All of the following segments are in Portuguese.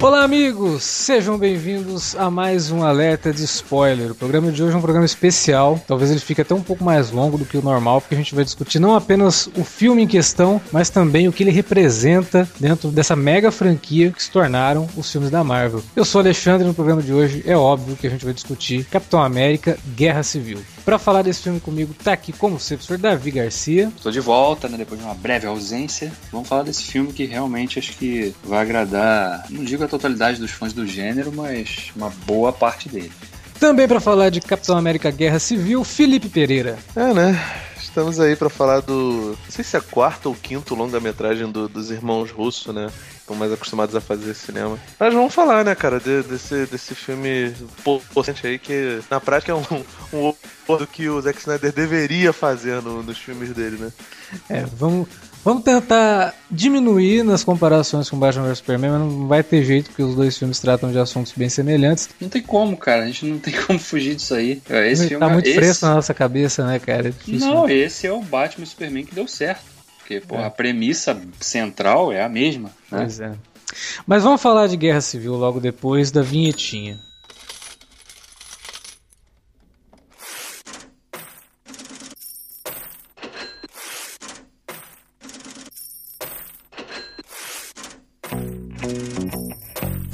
Olá, amigos! Sejam bem-vindos a mais um alerta de spoiler. O programa de hoje é um programa especial. Talvez ele fique até um pouco mais longo do que o normal, porque a gente vai discutir não apenas o filme em questão, mas também o que ele representa dentro dessa mega franquia que se tornaram os filmes da Marvel. Eu sou Alexandre e no programa de hoje é óbvio que a gente vai discutir Capitão América Guerra Civil. Para falar desse filme comigo, tá aqui como sempre o professor Davi Garcia. Estou de volta, né, depois de uma breve ausência. Vamos falar desse filme que realmente acho que vai agradar, não digo a totalidade dos fãs do gênero, mas uma boa parte dele. Também para falar de Capitão América Guerra Civil, Felipe Pereira. É, né? Estamos aí para falar do. Não sei se é a quarta ou quinto longa-metragem do, dos irmãos Russo, né? Estão mais acostumados a fazer cinema. Mas vamos falar, né, cara, de, desse, desse filme potente aí que na prática é um, um do que o Zack Snyder deveria fazer no, nos filmes dele, né? É, vamos, vamos tentar diminuir nas comparações com Batman vs Superman, mas não vai ter jeito, porque os dois filmes tratam de assuntos bem semelhantes. Não tem como, cara, a gente não tem como fugir disso aí. É, esse tá filme, muito esse... fresco na nossa cabeça, né, cara? É difícil, Não, né? esse é o Batman e Superman que deu certo. Porque, pô, É. a premissa central é a mesma, né? Pois é. Mas vamos falar de Guerra Civil logo depois da vinhetinha.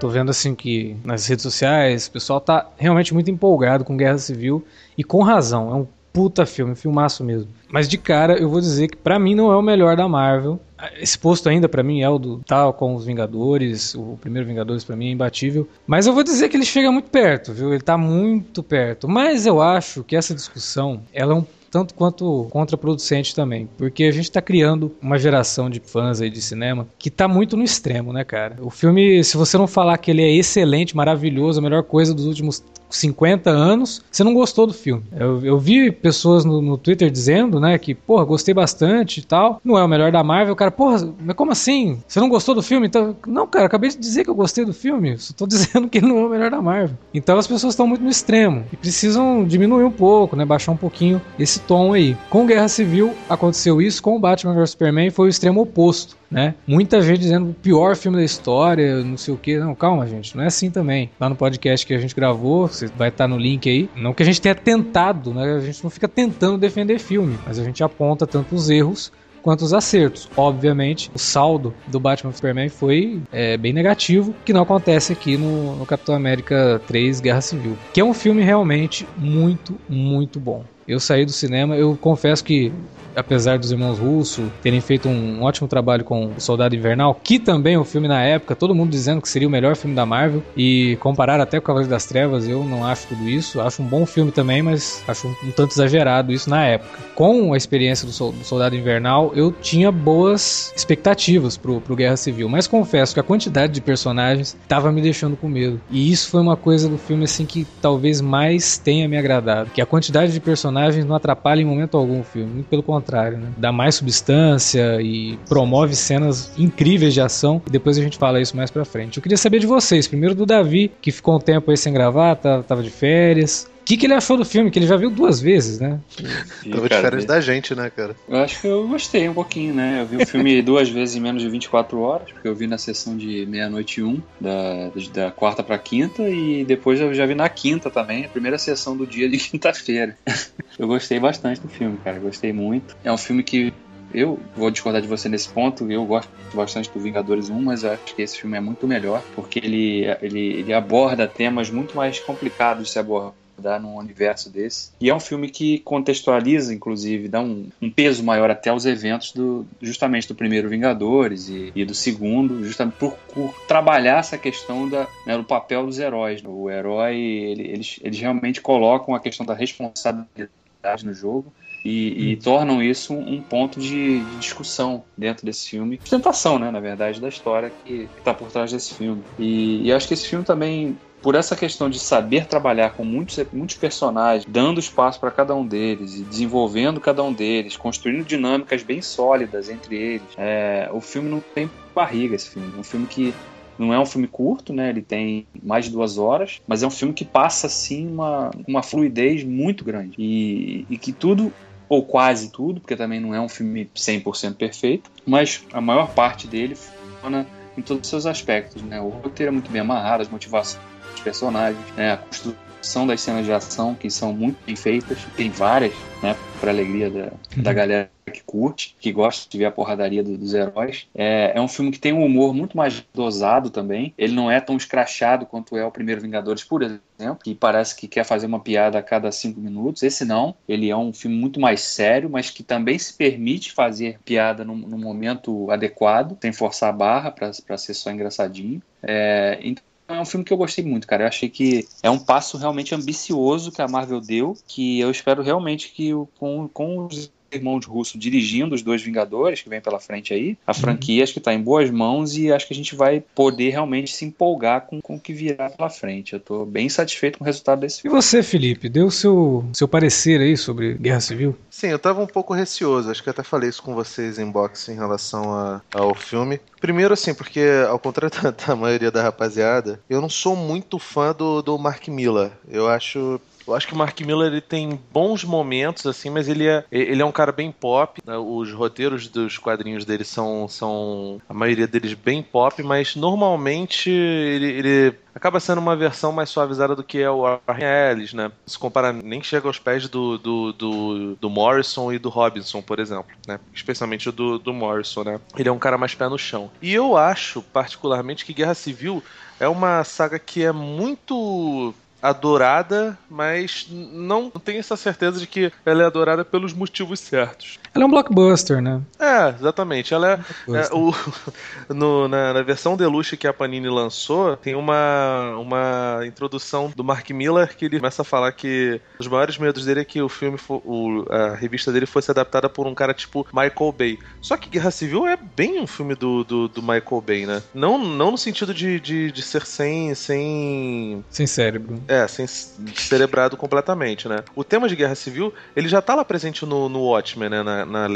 Tô vendo assim que nas redes sociais o pessoal tá realmente muito empolgado com Guerra Civil e com razão. É um puta filme, filmaço mesmo. Mas de cara eu vou dizer que pra mim não é o melhor da Marvel. Esse posto ainda pra mim é o do tal com os Vingadores, o primeiro Vingadores pra mim é imbatível. Mas eu vou dizer que ele chega muito perto, viu? Ele tá muito perto. Mas eu acho que essa discussão ela é um tanto quanto contraproducente também, porque a gente está criando uma geração de fãs aí de cinema que tá muito no extremo, né, cara? O filme, se você não falar que ele é excelente, maravilhoso, a melhor coisa dos últimos 50 anos, você não gostou do filme. Eu, eu vi pessoas no, no Twitter dizendo, né, que, porra, gostei bastante e tal. Não é o melhor da Marvel, cara, porra, mas como assim? Você não gostou do filme? Então, não, cara, acabei de dizer que eu gostei do filme, só tô dizendo que ele não é o melhor da Marvel. Então as pessoas estão muito no extremo e precisam diminuir um pouco, né, baixar um pouquinho esse tom aí. Com Guerra Civil aconteceu isso, com o Batman vs Superman foi o extremo oposto. Né? Muita gente dizendo o pior filme da história, não sei o que. Não, calma, gente, não é assim também. Lá no podcast que a gente gravou, você vai estar no link aí. Não que a gente tenha tentado, né? A gente não fica tentando defender filme, mas a gente aponta tanto os erros quanto os acertos. Obviamente, o saldo do Batman Superman foi é, bem negativo, que não acontece aqui no, no Capitão América 3 Guerra Civil, que é um filme realmente muito, muito bom. Eu saí do cinema, eu confesso que apesar dos irmãos Russo terem feito um ótimo trabalho com o Soldado Invernal, que também é um filme na época, todo mundo dizendo que seria o melhor filme da Marvel, e comparar até com o Cavaleiro das Trevas, eu não acho tudo isso. Acho um bom filme também, mas acho um, tanto exagerado isso na época. Com a experiência do, Sol- do Soldado Invernal, eu tinha boas expectativas pro, pro Guerra Civil, mas confesso que a quantidade de personagens tava me deixando com medo. E isso foi uma coisa do filme assim que talvez mais tenha me agradado, que a quantidade de personagens não atrapalha em momento algum o filme, pelo contrário, né? Dá mais substância e promove cenas incríveis de ação. Depois a gente fala isso mais pra frente. Eu queria saber de vocês, primeiro do Davi, que ficou um tempo aí sem gravar, tá- tava de férias. O que, que ele achou do filme? Que ele já viu duas vezes, né? E, Tava cara, diferente da gente, né, cara? Eu acho que eu gostei um pouquinho, né? Eu vi o filme duas vezes em menos de 24 horas, porque eu vi na sessão de meia-noite e um, da, da quarta pra quinta, e depois eu já vi na quinta também, a primeira sessão do dia de quinta-feira. Eu gostei bastante do filme, cara, gostei muito. É um filme que eu vou discordar de você nesse ponto, eu gosto bastante do Vingadores 1, mas eu acho que esse filme é muito melhor, porque ele, ele, ele aborda temas muito mais complicados de se abordar num universo desse. E é um filme que contextualiza, inclusive, dá um, um peso maior até aos eventos do justamente do primeiro Vingadores e, e do segundo, justamente por, por trabalhar essa questão da, né, do papel dos heróis. O herói, ele, eles, eles realmente colocam a questão da responsabilidade no jogo e, e tornam isso um ponto de, de discussão dentro desse filme. Sustentação, né, na verdade, da história que está por trás desse filme. E, e acho que esse filme também por essa questão de saber trabalhar com muitos, muitos personagens, dando espaço para cada um deles e desenvolvendo cada um deles, construindo dinâmicas bem sólidas entre eles, é, o filme não tem barriga. Esse filme um filme que não é um filme curto, né? Ele tem mais de duas horas, mas é um filme que passa assim uma, uma fluidez muito grande e, e que tudo ou quase tudo, porque também não é um filme 100% perfeito, mas a maior parte dele funciona em todos os seus aspectos, né? O roteiro é muito bem amarrado, as motivações dos personagens, né? A construção das cenas de ação que são muito bem feitas, tem várias, né? Para alegria da, da galera que curte, que gosta de ver a porradaria do- dos heróis. É, é um filme que tem um humor muito mais dosado também. Ele não é tão escrachado quanto é o primeiro Vingadores, por exemplo, que parece que quer fazer uma piada a cada cinco minutos. Esse não. Ele é um filme muito mais sério, mas que também se permite fazer piada no, no momento adequado, sem forçar a barra para ser só engraçadinho. É, então é um filme que eu gostei muito, cara. Eu achei que é um passo realmente ambicioso que a Marvel deu, que eu espero realmente que com, com os irmãos Russo dirigindo os dois Vingadores que vem pela frente aí, a franquia acho que tá em boas mãos e acho que a gente vai poder realmente se empolgar com, com o que virá pela frente. Eu tô bem satisfeito com o resultado desse E filme. você, Felipe, deu o seu, seu parecer aí sobre Guerra Civil? Sim, eu tava um pouco receoso, acho que eu até falei isso com vocês em box em relação a- ao filme. Primeiro, assim, porque ao contrário da, da maioria da rapaziada, eu não sou muito fã do, do Mark Miller. Eu acho. Eu acho que o Mark Miller ele tem bons momentos, assim, mas ele é, ele é um cara bem pop. né? Os roteiros dos quadrinhos dele são, são a maioria deles bem pop, mas normalmente ele, ele acaba sendo uma versão mais suavizada do que é o Warren Ellis, né? Se comparar, nem chega aos pés do, do, do, do Morrison e do Robinson, por exemplo, né? Especialmente do, do Morrison, né? Ele é um cara mais pé no chão. E eu acho, particularmente, que Guerra Civil é uma saga que é muito adorada, mas não tenho essa certeza de que ela é adorada pelos motivos certos. Ela é um blockbuster, né? É, exatamente. Ela é, é, o, no- na, na versão deluxe que a Panini lançou, tem uma, uma introdução do Mark Miller que ele começa a falar que os maiores medos dele é que o filme, o- a revista dele fosse adaptada por um cara tipo Michael Bay. Só que Guerra Civil é bem um filme do, do, do Michael Bay, né? Não, não no sentido de, de, de ser sem, sem Sem cérebro. É, sem cerebrado completamente, né? O tema de guerra civil, ele já tá lá presente no, no Watchmen, né? Na, na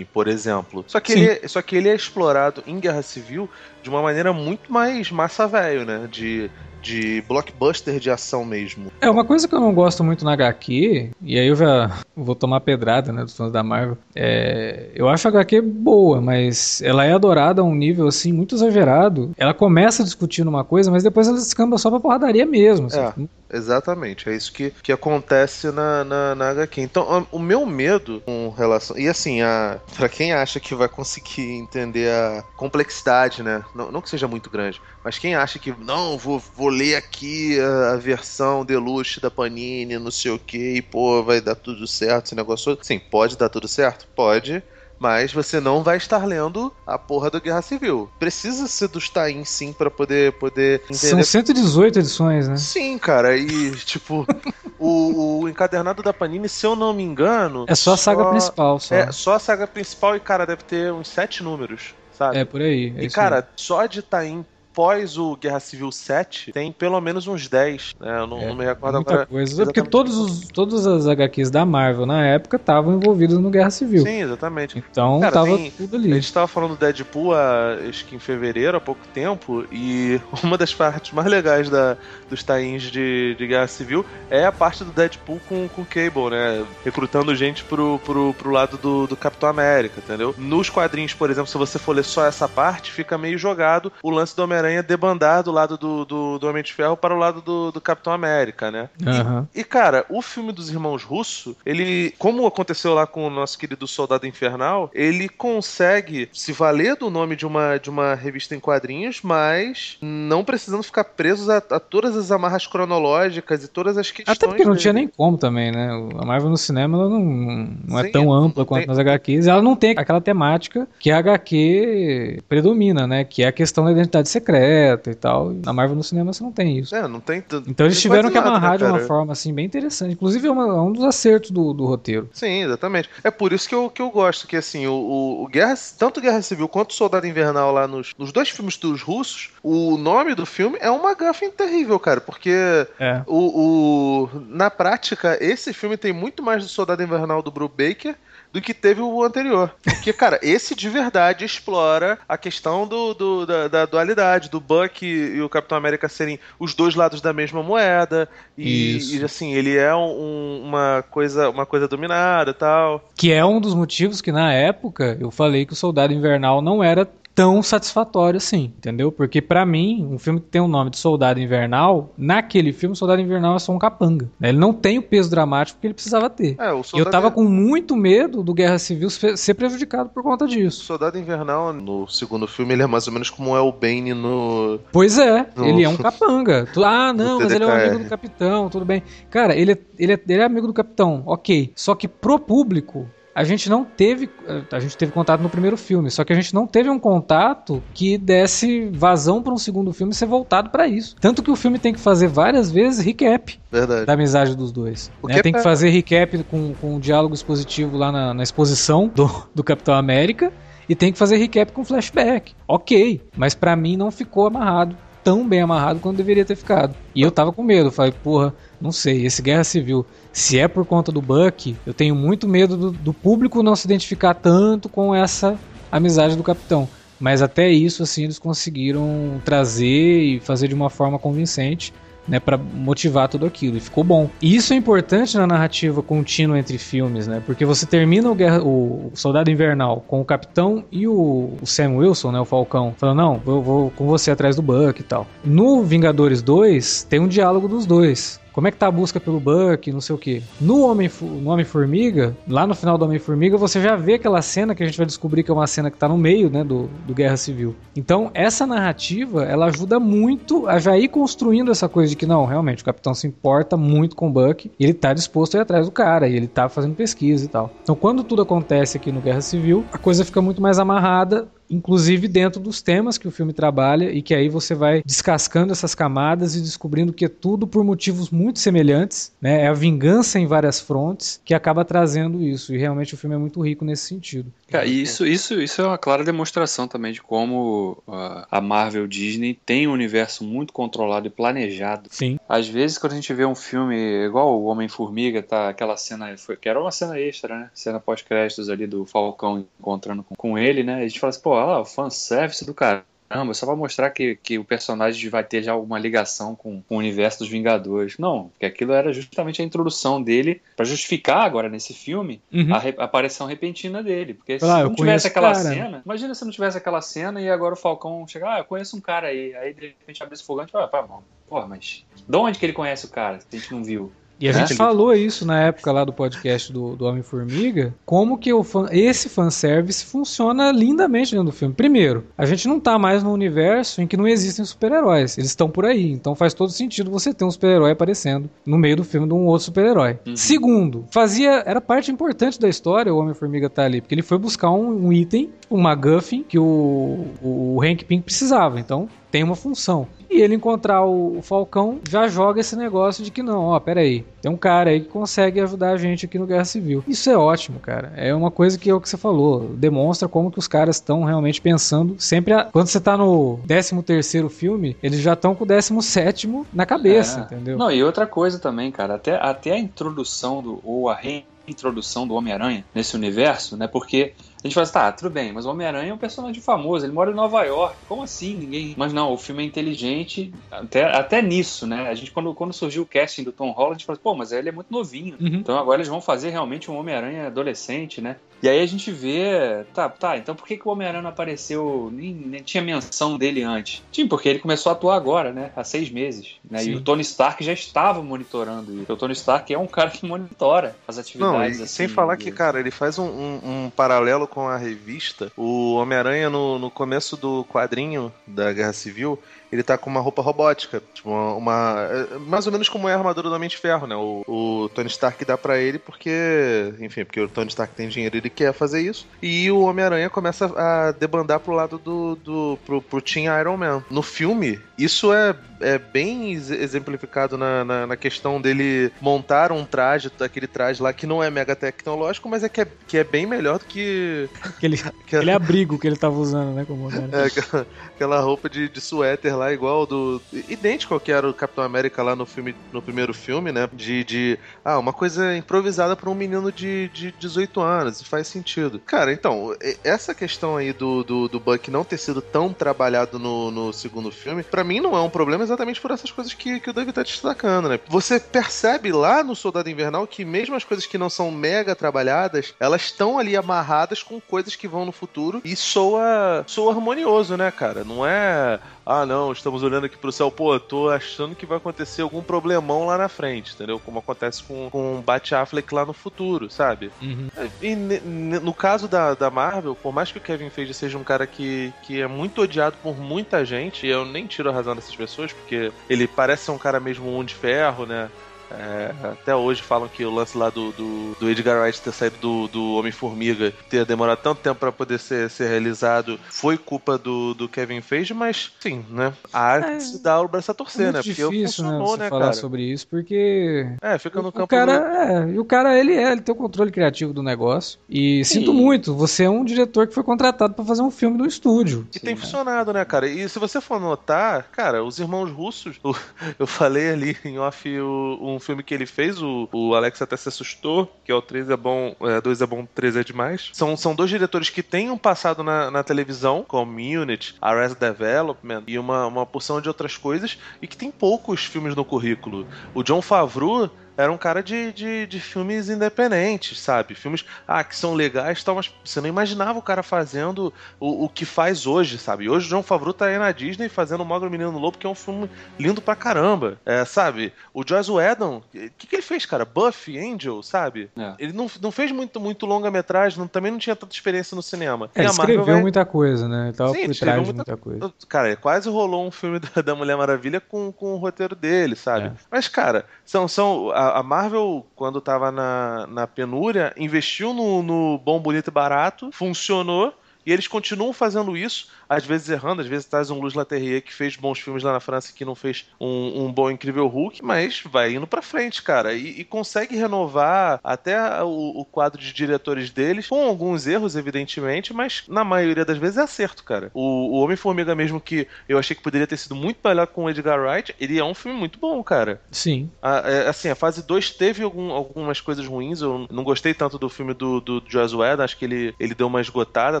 por exemplo. Só que, Sim. ele, é- só que ele é explorado em guerra civil de uma maneira muito mais massa velho, né? De, de blockbuster de ação mesmo. É, uma coisa que eu não gosto muito na HQ, e aí eu já vou tomar pedrada, né, dos fãs da Marvel, é, eu acho a HQ boa, mas ela é adorada a um nível, assim, muito exagerado. Ela começa discutindo uma coisa, mas depois ela descamba só pra porradaria mesmo. assim. Exatamente, é isso que, que acontece na, na, na HQ. Então, o meu medo com relação. E assim, a, pra quem acha que vai conseguir entender a complexidade, né? Não, não que seja muito grande, mas quem acha que, não, vou, vou ler aqui a, a versão deluxe da Panini, não sei o que, e pô, vai dar tudo certo esse negócio. Sim, pode dar tudo certo? Pode. Mas você não vai estar lendo a porra da Guerra Civil. Precisa ser dos Tain sim pra poder, poder entender São 118 edições, né? Sim, cara, e tipo, o, o encadernado da Panini, se eu não me engano. É só a saga principal, só. É, só a saga principal e, cara, deve ter uns sete números, sabe? É, por aí. é e, cara, só de Taim pós o Guerra Civil 7, tem pelo menos uns 10, né? Eu não, É, não me recordo Muita agora. coisa. Porque exatamente. todos os, todas as HQs da Marvel na época estavam envolvidas no Guerra Civil. Sim, exatamente. Então Cara, tava tem- tudo A ali. gente tava falando do Deadpool há, acho que em fevereiro, há pouco tempo, e uma das partes mais legais da, dos tains de, de Guerra Civil é a parte do Deadpool com, com o Cable, né? Recrutando gente pro, pro, pro lado do, do Capitão América, entendeu? Nos quadrinhos, por exemplo, se você for ler só essa parte, fica meio jogado o lance do Homem-Aranha debandar do lado do, do, do Homem de Ferro para o lado do, do Capitão América, né? Aham. E, cara, o filme dos irmãos Russo, ele, como aconteceu lá com o nosso querido Soldado Infernal, ele consegue se valer do nome de uma, de uma revista em quadrinhos, mas não precisando ficar presos a, a todas as amarras cronológicas e todas as questões. Até porque não dele. tinha nem como também, né? A Marvel no cinema ela não, não é Sim, tão não ampla tem- quanto nas HQs. Ela não tem aquela temática que a HQ predomina, né? Que é a questão da identidade secreta e tal. Na Marvel no cinema você não tem isso. É, não tem. t- Então eles tiveram que nada, amarrar né, de uma forma assim bem interessante. Inclusive é, é um dos acertos do, do roteiro. Sim, exatamente. É por isso que eu, que eu gosto, que assim, o, o, o Guerra, tanto Guerra Civil quanto Soldado Invernal lá nos, nos dois filmes dos russos, o nome do filme é uma gafa terrível, cara, porque É. o, o- na prática, esse filme tem muito mais do Soldado Invernal do Brubaker do que teve o anterior. Porque, cara, esse de verdade explora a questão do, do- da, da dualidade, do Buck e o Capitão América serem os dois lados da mesma moeda. E, e, assim, ele é um- uma, coisa, uma coisa dominada e tal. Que é um dos motivos que na época eu falei que o Soldado Invernal não era tão satisfatório assim, entendeu? Porque pra mim, um filme que tem o nome de Soldado Invernal, naquele filme Soldado Invernal é só um capanga. né? Ele não tem o peso dramático que ele precisava ter. É, o E eu tava com muito medo do Guerra Civil se- ser prejudicado por conta disso. Soldado Invernal, no segundo filme, ele é mais ou menos como é o Bane no. Pois é, No- ele é um capanga. Ah, não, mas ele é um amigo do capitão, tudo bem. Cara, ele é, ele, é, ele é amigo do capitão, ok. Só que pro público, a gente não teve. A gente teve contato no primeiro filme, só que a gente não teve um contato que desse vazão pra um segundo filme ser voltado pra isso. Tanto que o filme tem que fazer várias vezes recap Verdade. da amizade dos dois. O né? que é Tem que pra- fazer recap com, com um diálogo expositivo lá na, na exposição do, do Capitão América e tem que fazer recap com flashback. Ok, mas pra mim não ficou amarrado, tão bem amarrado quanto deveria ter ficado. E eu tava com medo, falei, porra, não sei, esse Guerra Civil, se é por conta do Buck, eu tenho muito medo do, do público não se identificar tanto com essa amizade do Capitão. Mas até isso, assim, eles conseguiram trazer e fazer de uma forma convincente né, para motivar tudo aquilo. E ficou bom. E isso é importante na narrativa contínua entre filmes, né? Porque você termina o, Guerra- o Soldado Invernal com o Capitão e o, o Sam Wilson, né, o Falcão, falando: "Não, eu vou com você atrás do Buck e tal". No Vingadores 2 tem um diálogo dos dois. Como é que tá a busca pelo Buck, não sei o que. No Homem no Homem-Formiga, lá no final do Homem-Formiga, você já vê aquela cena que a gente vai descobrir que é uma cena que tá no meio, né, do, do Guerra Civil. Então, essa narrativa, ela ajuda muito a já ir construindo essa coisa de que, não, realmente, o Capitão se importa muito com o Buck, e ele tá disposto a ir atrás do cara, e ele tá fazendo pesquisa e tal. Então, quando tudo acontece aqui no Guerra Civil, a coisa fica muito mais amarrada, inclusive dentro dos temas que o filme trabalha e que aí você vai descascando essas camadas e descobrindo que é tudo por motivos muito semelhantes, né? É a vingança em várias frontes que acaba trazendo isso e realmente o filme é muito rico nesse sentido. E isso, isso, isso é uma clara demonstração também de como uh, a Marvel Disney tem um universo muito controlado e planejado. Sim. Às vezes, quando a gente vê um filme igual o Homem-Formiga, tá aquela cena, foi, que era uma cena extra, né? Cena pós-créditos ali do Falcão encontrando com, com ele, né? A gente fala assim, pô, olha lá, o fanservice do cara. Caramba, só pra mostrar que, que o personagem vai ter já alguma ligação com, com o universo dos Vingadores. Não, porque aquilo era justamente a introdução dele pra justificar agora nesse filme Uhum. a, re- a aparição repentina dele. Porque Ah, se eu não tivesse aquela cara. cena, imagina se não tivesse aquela cena e agora o Falcão chegar, ah, eu conheço um cara aí. Aí de repente abre esse fogante e fala, pá, mano, porra, mas de onde que ele conhece o cara? Se a gente não viu. E a Né? gente falou isso na época lá do podcast do, do Homem-Formiga, como que o fan- esse fanservice funciona lindamente dentro do filme. Primeiro, a gente não tá mais num universo em que não existem super-heróis. Eles estão por aí, então faz todo sentido você ter um super-herói aparecendo no meio do filme de um outro super-herói. Uhum. Segundo, fazia era parte importante da história o Homem-Formiga tá ali, porque ele foi buscar um, um item, um MacGuffin, que o, o Hank Pym precisava. Então, tem uma função. E ele encontrar o, o Falcão já joga esse negócio de que não, ó, pera aí, tem um cara aí que consegue ajudar a gente aqui no Guerra Civil. Isso é ótimo, cara. É uma coisa que é o que você falou, demonstra como que os caras estão realmente pensando sempre a... quando você tá no 13 terceiro filme, eles já estão com o 17 na cabeça, é. entendeu? Não, e outra coisa também, cara, até, até a introdução do ou a reintrodução do Homem-Aranha nesse universo, né? Porque a gente fala assim, tá, tudo bem, mas o Homem-Aranha é um personagem famoso, ele mora em Nova York, como assim? Ninguém. Mas não, o filme é inteligente, até, até nisso, né? A gente, quando, quando surgiu o casting do Tom Holland, a gente falou, pô, mas ele é muito novinho. Uhum. Então agora eles vão fazer realmente um Homem-Aranha adolescente, né? E aí a gente vê, tá, tá, então por que, que o Homem-Aranha não apareceu, nem, nem, tinha menção dele antes? Sim, porque ele começou a atuar agora, né? Há seis meses. Né? E o Tony Stark já estava monitorando isso. O Tony Stark é um cara que monitora as atividades. Não, assim, sem falar que, cara, ele faz um, um, um paralelo com a revista. O Homem-Aranha, no, no começo do quadrinho da Guerra Civil, ele tá com uma roupa robótica. Tipo, uma, uma, é, Mais ou menos como é a armadura do Homem de Ferro, né? O, o Tony Stark dá para ele porque. Enfim, porque o Tony Stark tem dinheiro e ele quer fazer isso. E o Homem-Aranha começa a debandar pro lado do. do pro, pro Team Iron Man. No filme, isso é, é bem exemplificado na, na, na, questão dele montar um traje, aquele traje lá que não é mega tecnológico, mas é que é, que é bem melhor do que. Aquele, que aquele abrigo que ele tava usando, né? Como é, aquela, aquela roupa de, de suéter lá, igual do. idêntico ao que era o Capitão América lá no filme, no primeiro filme, né? De. de ah, uma coisa improvisada para um menino de, de 18 anos, faz sentido. Cara, então, essa questão aí do, do, do Buck não ter sido tão trabalhado no, no segundo filme, para mim não é um problema exatamente por essas coisas que, que o David tá destacando, né? Você percebe lá no Soldado Invernal que mesmo as coisas que não são mega trabalhadas, elas estão ali amarradas com coisas que vão no futuro e soa, soa harmonioso, né, cara? Não é ah, não, estamos olhando aqui pro céu, pô, tô achando que vai acontecer algum problemão lá na frente, entendeu? Como acontece com, com Bat Affleck lá no futuro, sabe? Uhum. E no caso da, da Marvel, por mais que o Kevin Feige seja um cara que, que é muito odiado por muita gente, e eu nem tiro a razão dessas pessoas, porque ele parece ser um cara mesmo um de ferro, né? É, até hoje falam que o lance lá do, do, do Edgar Wright ter saído do, do Homem-Formiga, ter demorado tanto tempo para poder ser, ser realizado, foi culpa do, do Kevin Feige, mas sim, né? A arte é, se dá o braço a torcer, é né? Porque difícil, funcionou, né, né falar cara? sobre isso, porque. É, fica no o, campo. O cara, do... é, e o cara, ele é, ele tem o controle criativo do negócio. E sim. sinto muito, você é um diretor que foi contratado para fazer um filme no estúdio. E sim, tem né? funcionado, né, cara? E se você for notar, cara, os irmãos russos, eu falei ali em off o, um filme que ele fez, o, o Alex até se assustou, que é o 3 é bom, 2 é, é bom, 3 é demais. São, são dois diretores que têm um passado na, na televisão, Community, Arrest Development e uma, uma porção de outras coisas, e que tem poucos filmes no currículo. O John Favreau era um cara de, de, de, filmes independentes, sabe? Filmes ah, que são legais tal, mas você não imaginava o cara fazendo o, o que faz hoje, sabe? Hoje o John Favreau tá aí na Disney fazendo o Mogro Menino Lobo, que é um filme lindo pra caramba. É, sabe? O Joss Whedon, o que, que ele fez, cara? Buffy, Angel, sabe? É. Ele não, não fez muito, muito longa-metragem, também não tinha tanta experiência no cinema. É, ele escreveu vai... muita coisa, né? Ele tava Sim, por trás muita... muita coisa. Cara, quase rolou um filme da, da Mulher Maravilha com, com o roteiro dele, sabe? É. Mas, cara, são, são a, a, Marvel, quando tava na, na penúria, investiu no, no bom, bonito e barato, funcionou. E eles continuam fazendo isso às vezes errando, às vezes traz um Luz Laterrier que fez bons filmes lá na França que não fez um, um bom incrível Hulk, mas vai indo pra frente, cara, e, e consegue renovar até o, o, quadro de diretores deles, com alguns erros, evidentemente, mas na maioria das vezes é acerto, cara. O, o Homem-Formiga mesmo, que eu achei que poderia ter sido muito melhor com o Edgar Wright, ele é um filme muito bom, cara. Sim. A, é, assim, a fase 2 teve algum, algumas coisas ruins, eu não gostei tanto do filme do, do Joss Whedon, acho que ele, ele deu uma esgotada,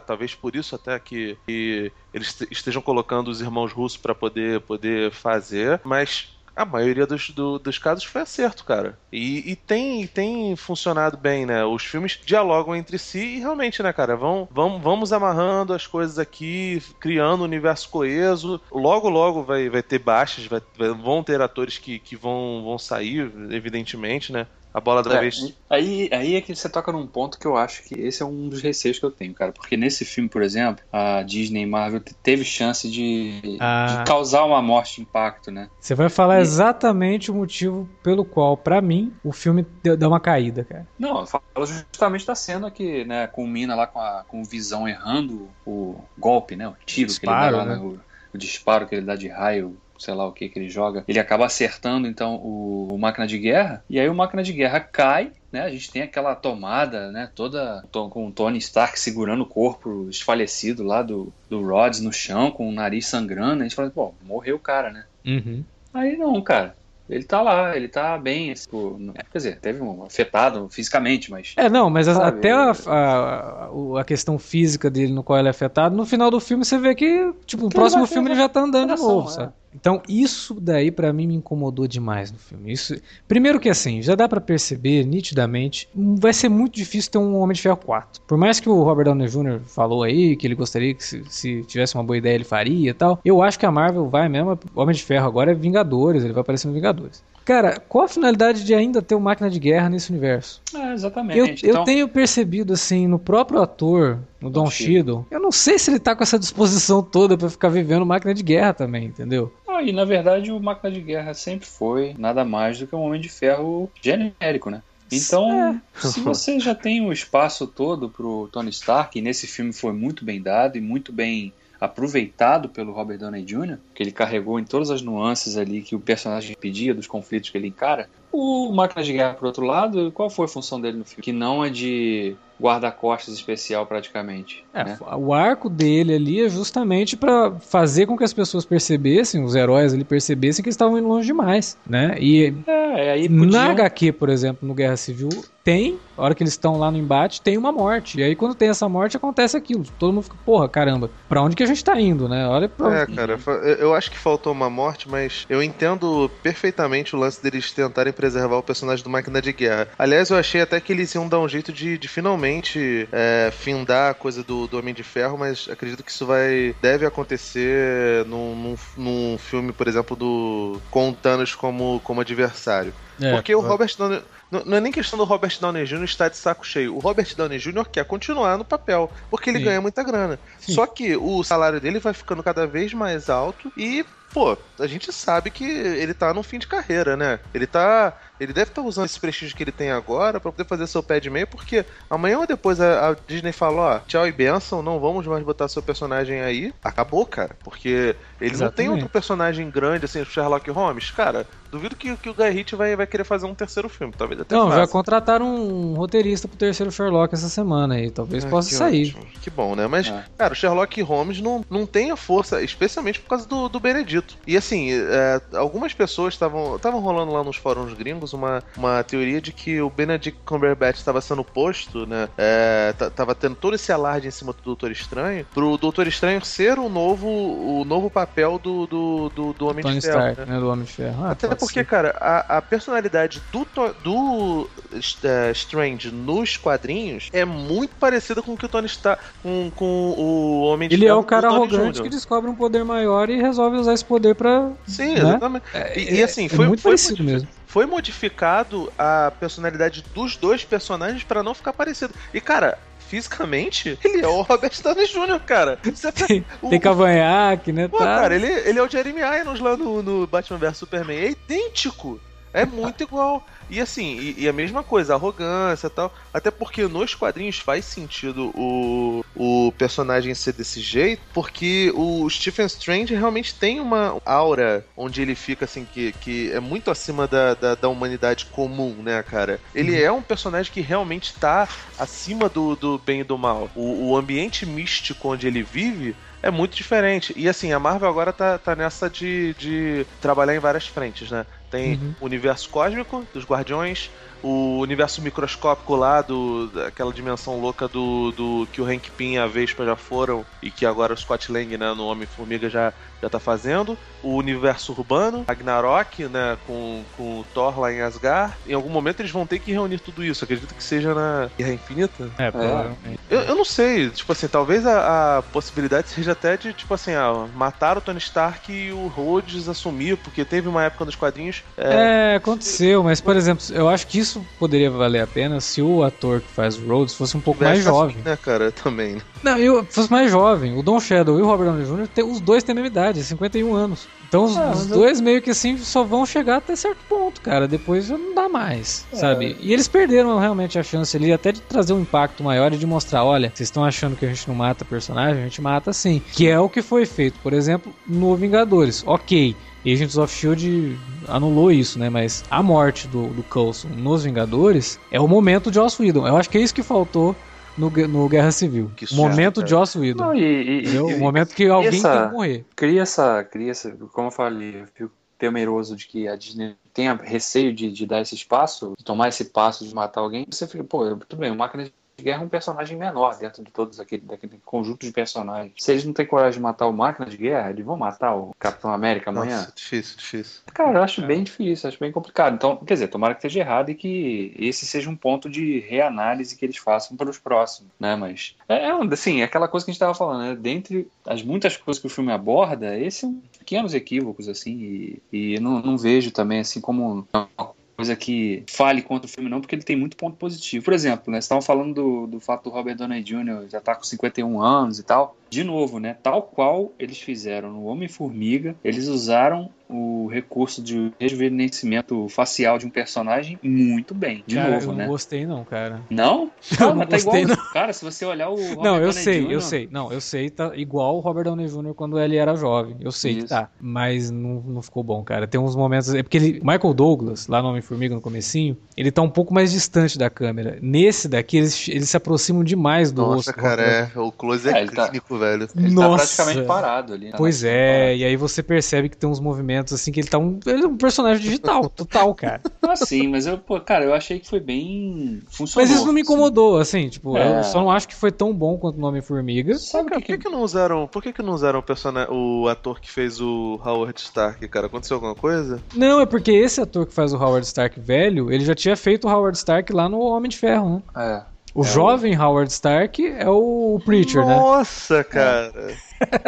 talvez por isso até que, que eles estejam colocando os irmãos russos para poder, poder fazer, mas a maioria dos, do, dos casos foi acerto, cara. E, e, tem, tem funcionado bem, né? Os filmes dialogam entre si e realmente, né, cara? Vão, vão, vamos amarrando as coisas aqui, criando um universo coeso. Logo, logo vai, vai ter baixas, vai, vão ter atores que, que vão, vão sair, evidentemente, né? A bola da é, vez. Aí, aí é que você toca num ponto que eu acho que esse é um dos receios que eu tenho, cara. Porque nesse filme, por exemplo, a Disney e Marvel teve chance de, ah. de causar uma morte de impacto, né? Você vai falar e... exatamente o motivo pelo qual, para mim, o filme deu uma caída, cara. Não, eu falo justamente da cena que né, culmina lá com, a, com o Visão errando o golpe, né? O tiro Disparo, que ele dá lá né? no o disparo que ele dá de raio sei lá o que que ele joga, ele acaba acertando então o, o, máquina de guerra e aí o máquina de guerra cai, né? A gente tem aquela tomada, né? Toda com o Tony Stark segurando o corpo esfalecido lá do, do Rhodes no chão com o nariz sangrando. A gente fala, pô, morreu o cara, né? Uhum. Aí não, cara. Ele tá lá, ele tá bem, tipo, quer dizer, teve um afetado fisicamente, mas... É, não, mas até a, a, a, questão física dele no qual ele é afetado, no final do filme você vê que, tipo, o próximo filme ele já tá andando de novo, é. sabe? Então, isso daí para mim me incomodou demais no filme. Isso, primeiro que assim, já dá para perceber nitidamente, vai ser muito difícil ter um Homem de Ferro 4. Por mais que o Robert Downey Jr. falou aí que ele gostaria que se, se tivesse uma boa ideia ele faria e tal, eu acho que a Marvel vai mesmo, Homem de Ferro agora é Vingadores, ele vai aparecer no Vingadores. Cara, qual a finalidade de ainda ter uma máquina de guerra nesse universo? É, exatamente. Eu, então... eu tenho percebido, assim, no próprio ator, no Don, Cheadle, eu não sei se ele tá com essa disposição toda para ficar vivendo máquina de guerra também, entendeu? Ah, e na verdade o máquina de guerra sempre foi nada mais do que um homem de ferro genérico, né? Então, é. se você já tem o espaço todo pro Tony Stark, e nesse filme foi muito bem dado e muito bem aproveitado pelo Robert Downey Jr., que ele carregou em todas as nuances ali que o personagem pedia, dos conflitos que ele encara. O Máquina de Guerra, por outro lado, qual foi a função dele no filme? Que não é de guarda-costas especial praticamente. É, né? O arco dele ali é justamente para fazer com que as pessoas percebessem, os heróis ali percebessem que eles estavam indo longe demais, né? E é, aí podiam... na HQ, por exemplo, no Guerra Civil, tem, a hora que eles estão lá no embate, tem uma morte. E aí quando tem essa morte acontece aquilo. Todo mundo fica, porra, caramba, para onde que a gente tá indo, né? Olha pra... É, cara, eu acho que faltou uma morte, mas eu entendo perfeitamente o lance deles tentarem preservar o personagem do Máquina de Guerra. Aliás, eu achei até que eles iam dar um jeito de, de finalmente é, findar a coisa do, do Homem de Ferro, mas acredito que isso vai deve acontecer num, num, num filme, por exemplo, do com Thanos como, como adversário. É, Porque o Robert Downey. Não, não, é nem questão do Robert Downey Jr. estar de saco cheio. O Robert Downey Jr. quer continuar no papel, porque ele Sim. ganha muita grana. Sim. Só que o salário dele vai ficando cada vez mais alto e pô, a gente sabe que ele tá no fim de carreira, né? Ele tá ele deve estar tá usando esse prestígio que ele tem agora para poder fazer seu pé de meio, porque amanhã ou depois a, a Disney falou, ó, tchau e benção, não vamos mais botar seu personagem aí. Acabou, cara. Porque ele Exatamente. não tem outro personagem grande, assim, o Sherlock Holmes. Cara, duvido que, que o Guy Ritchie vai, vai querer fazer um terceiro filme, talvez até Não, faça. já contrataram um roteirista pro terceiro Sherlock essa semana aí, talvez é, possa sair. Ótimo. Que bom, né? Mas, é. cara, o Sherlock Holmes não, não tem a força, especialmente por causa do, do Benedito. E assim, é, algumas pessoas estavam rolando lá nos fóruns gringos uma, uma teoria de que o Benedict Cumberbatch estava sendo posto, né? É, tava tendo todo esse alarde em cima do Doutor Estranho, pro Doutor Estranho ser o novo, o novo papel do, do, do, do Homem Tony de Ferro. Stark, né? né? Do Homem de Ferro. Ah, Até porque, ser. cara, a, a personalidade do, do uh, Strange nos quadrinhos é muito parecida com o que o Tony está com, com o Homem de Ele Ferro. Ele é o cara arrogante Jr. que descobre um poder maior e resolve usar esse poder pra. Sim, né? exatamente. É, e, e, assim, é, foi muito foi parecido mesmo foi modificado a personalidade dos dois personagens para não ficar parecido. E, cara, fisicamente, ele é o Robert Downey Jr., cara. Você tem, o, tem cavanhaque, né? Pô, tá. cara, ele, ele é o Jeremy Irons lá no, no Batman vs Superman. É idêntico. É muito igual. E assim, e, e, a mesma coisa, arrogância e tal. Até porque nos quadrinhos faz sentido o, o personagem ser desse jeito, porque o Stephen Strange realmente tem uma aura onde ele fica assim, que, que é muito acima da, da, da humanidade comum, né, cara? Ele uhum. é um personagem que realmente está acima do, do bem e do mal. O, o ambiente místico onde ele vive é muito diferente. E assim, a Marvel agora tá, tá nessa de, de trabalhar em várias frentes, né? Tem uhum. o universo cósmico dos Guardiões, o universo microscópico lá, do, daquela dimensão louca do, do que o Hank Pym e a Vespa já foram e que agora o Scott Lang, né, no Homem-Formiga já, já tá fazendo. O universo urbano, Ragnarok, né, com, com o Thor lá em Asgard. Em algum momento eles vão ter que reunir tudo isso. Acredito que seja na Guerra Infinita. É, provavelmente. Eu, eu não sei, tipo assim, talvez a, a possibilidade seja até de, tipo assim, ah, matar o Tony Stark e o Rhodes assumir, porque teve uma época nos quadrinhos. É, é aconteceu, mas por exemplo, eu acho que isso poderia valer a pena se o ator que faz o Rhodes fosse um pouco mais jovem. assim, né, cara? Também. Não, eu fosse mais jovem. O Don Shadow e o Robert Downey Jr., tem- os dois têm a mesma idade, 51 anos. Então os, Ah, os mas eu- dois meio que assim só vão chegar até certo ponto, cara. Depois já não dá mais, É. sabe? E eles perderam realmente a chance ali até de trazer um impacto maior e de mostrar, olha, vocês estão achando que a gente não mata personagem, a gente mata sim. Que é o que foi feito, por exemplo, no Vingadores. Ok. Agents of Shield anulou isso, né? Mas a morte do, do Coulson nos Vingadores é o momento Joss Whedon. Eu acho que é isso que faltou no, no Guerra Civil. Que susto, momento cara. Joss Whedon. Não, e, e- e- o momento que alguém essa- tem que morrer. cria essa, cria essa, como eu falei, eu fico temeroso de que a Disney tenha receio de, de dar esse espaço, de tomar esse passo de matar alguém. Você fica, pô, tudo bem, o Máquina de Guerra é um personagem menor dentro de todos aquele, daquele conjunto de personagens. Se eles não têm coragem de matar o Máquina de Guerra, eles vão matar o Capitão América amanhã. Nossa, difícil, difícil. Cara, eu acho bem difícil, acho bem complicado. Então, quer dizer, tomara que esteja errado e que esse seja um ponto de reanálise que eles façam para os próximos, né? Mas é, é assim, é aquela coisa que a gente estava falando, né? Dentre as muitas coisas que o filme aborda, esse é um pequenos equívocos, assim, e, e não, não vejo também, assim, como uma coisa que fale contra o filme, não, porque ele tem muito ponto positivo. Por exemplo, né? Estavam falando do, do fato do Robert Downey Jr. já tá com 51 anos e tal. De novo, né? Tal qual eles fizeram no Homem-Formiga, eles usaram o recurso de rejuvenescimento facial de um personagem muito bem. De cara, eu novo, não né? gostei não, cara. Não? Eu Não, não mas tá gostei, igual. Cara, se você olhar o Robert não, eu Downey sei, Jr., eu sei. Não, eu sei, tá igual o Robert Downey Jr. quando ele era jovem. Eu sei que Isso. tá. Mas não, não ficou bom, cara. Tem uns momentos. É porque ele. Michael Douglas, lá no Homem-Formiga, no comecinho, ele tá um pouco mais distante da câmera. Nesse daqui, eles, eles se aproximam demais do rosto. Nossa, cara, Robert. é. O close é, É, ele tá- clínico, velho. Ele Nossa. tá praticamente parado ali. né? Pois é, e aí você percebe que tem uns movimentos assim que ele tá um, ele é um personagem digital, total, cara. Ah, sim, mas eu, pô, cara, eu achei que foi bem. Funcionou. Mas isso não me assim. incomodou, assim, tipo, É. eu só não acho que foi tão bom quanto o Homem-Formiga. Sabe Cara, o por que, que, que não usaram. Por que, que não usaram o personagem. O ator que fez o Howard Stark, cara? Aconteceu alguma coisa? Não, é porque esse ator que faz o Howard Stark velho, ele já tinha feito o Howard Stark lá no Homem de Ferro, né? É. O É jovem Howard Stark é o Preacher, né? Nossa, cara!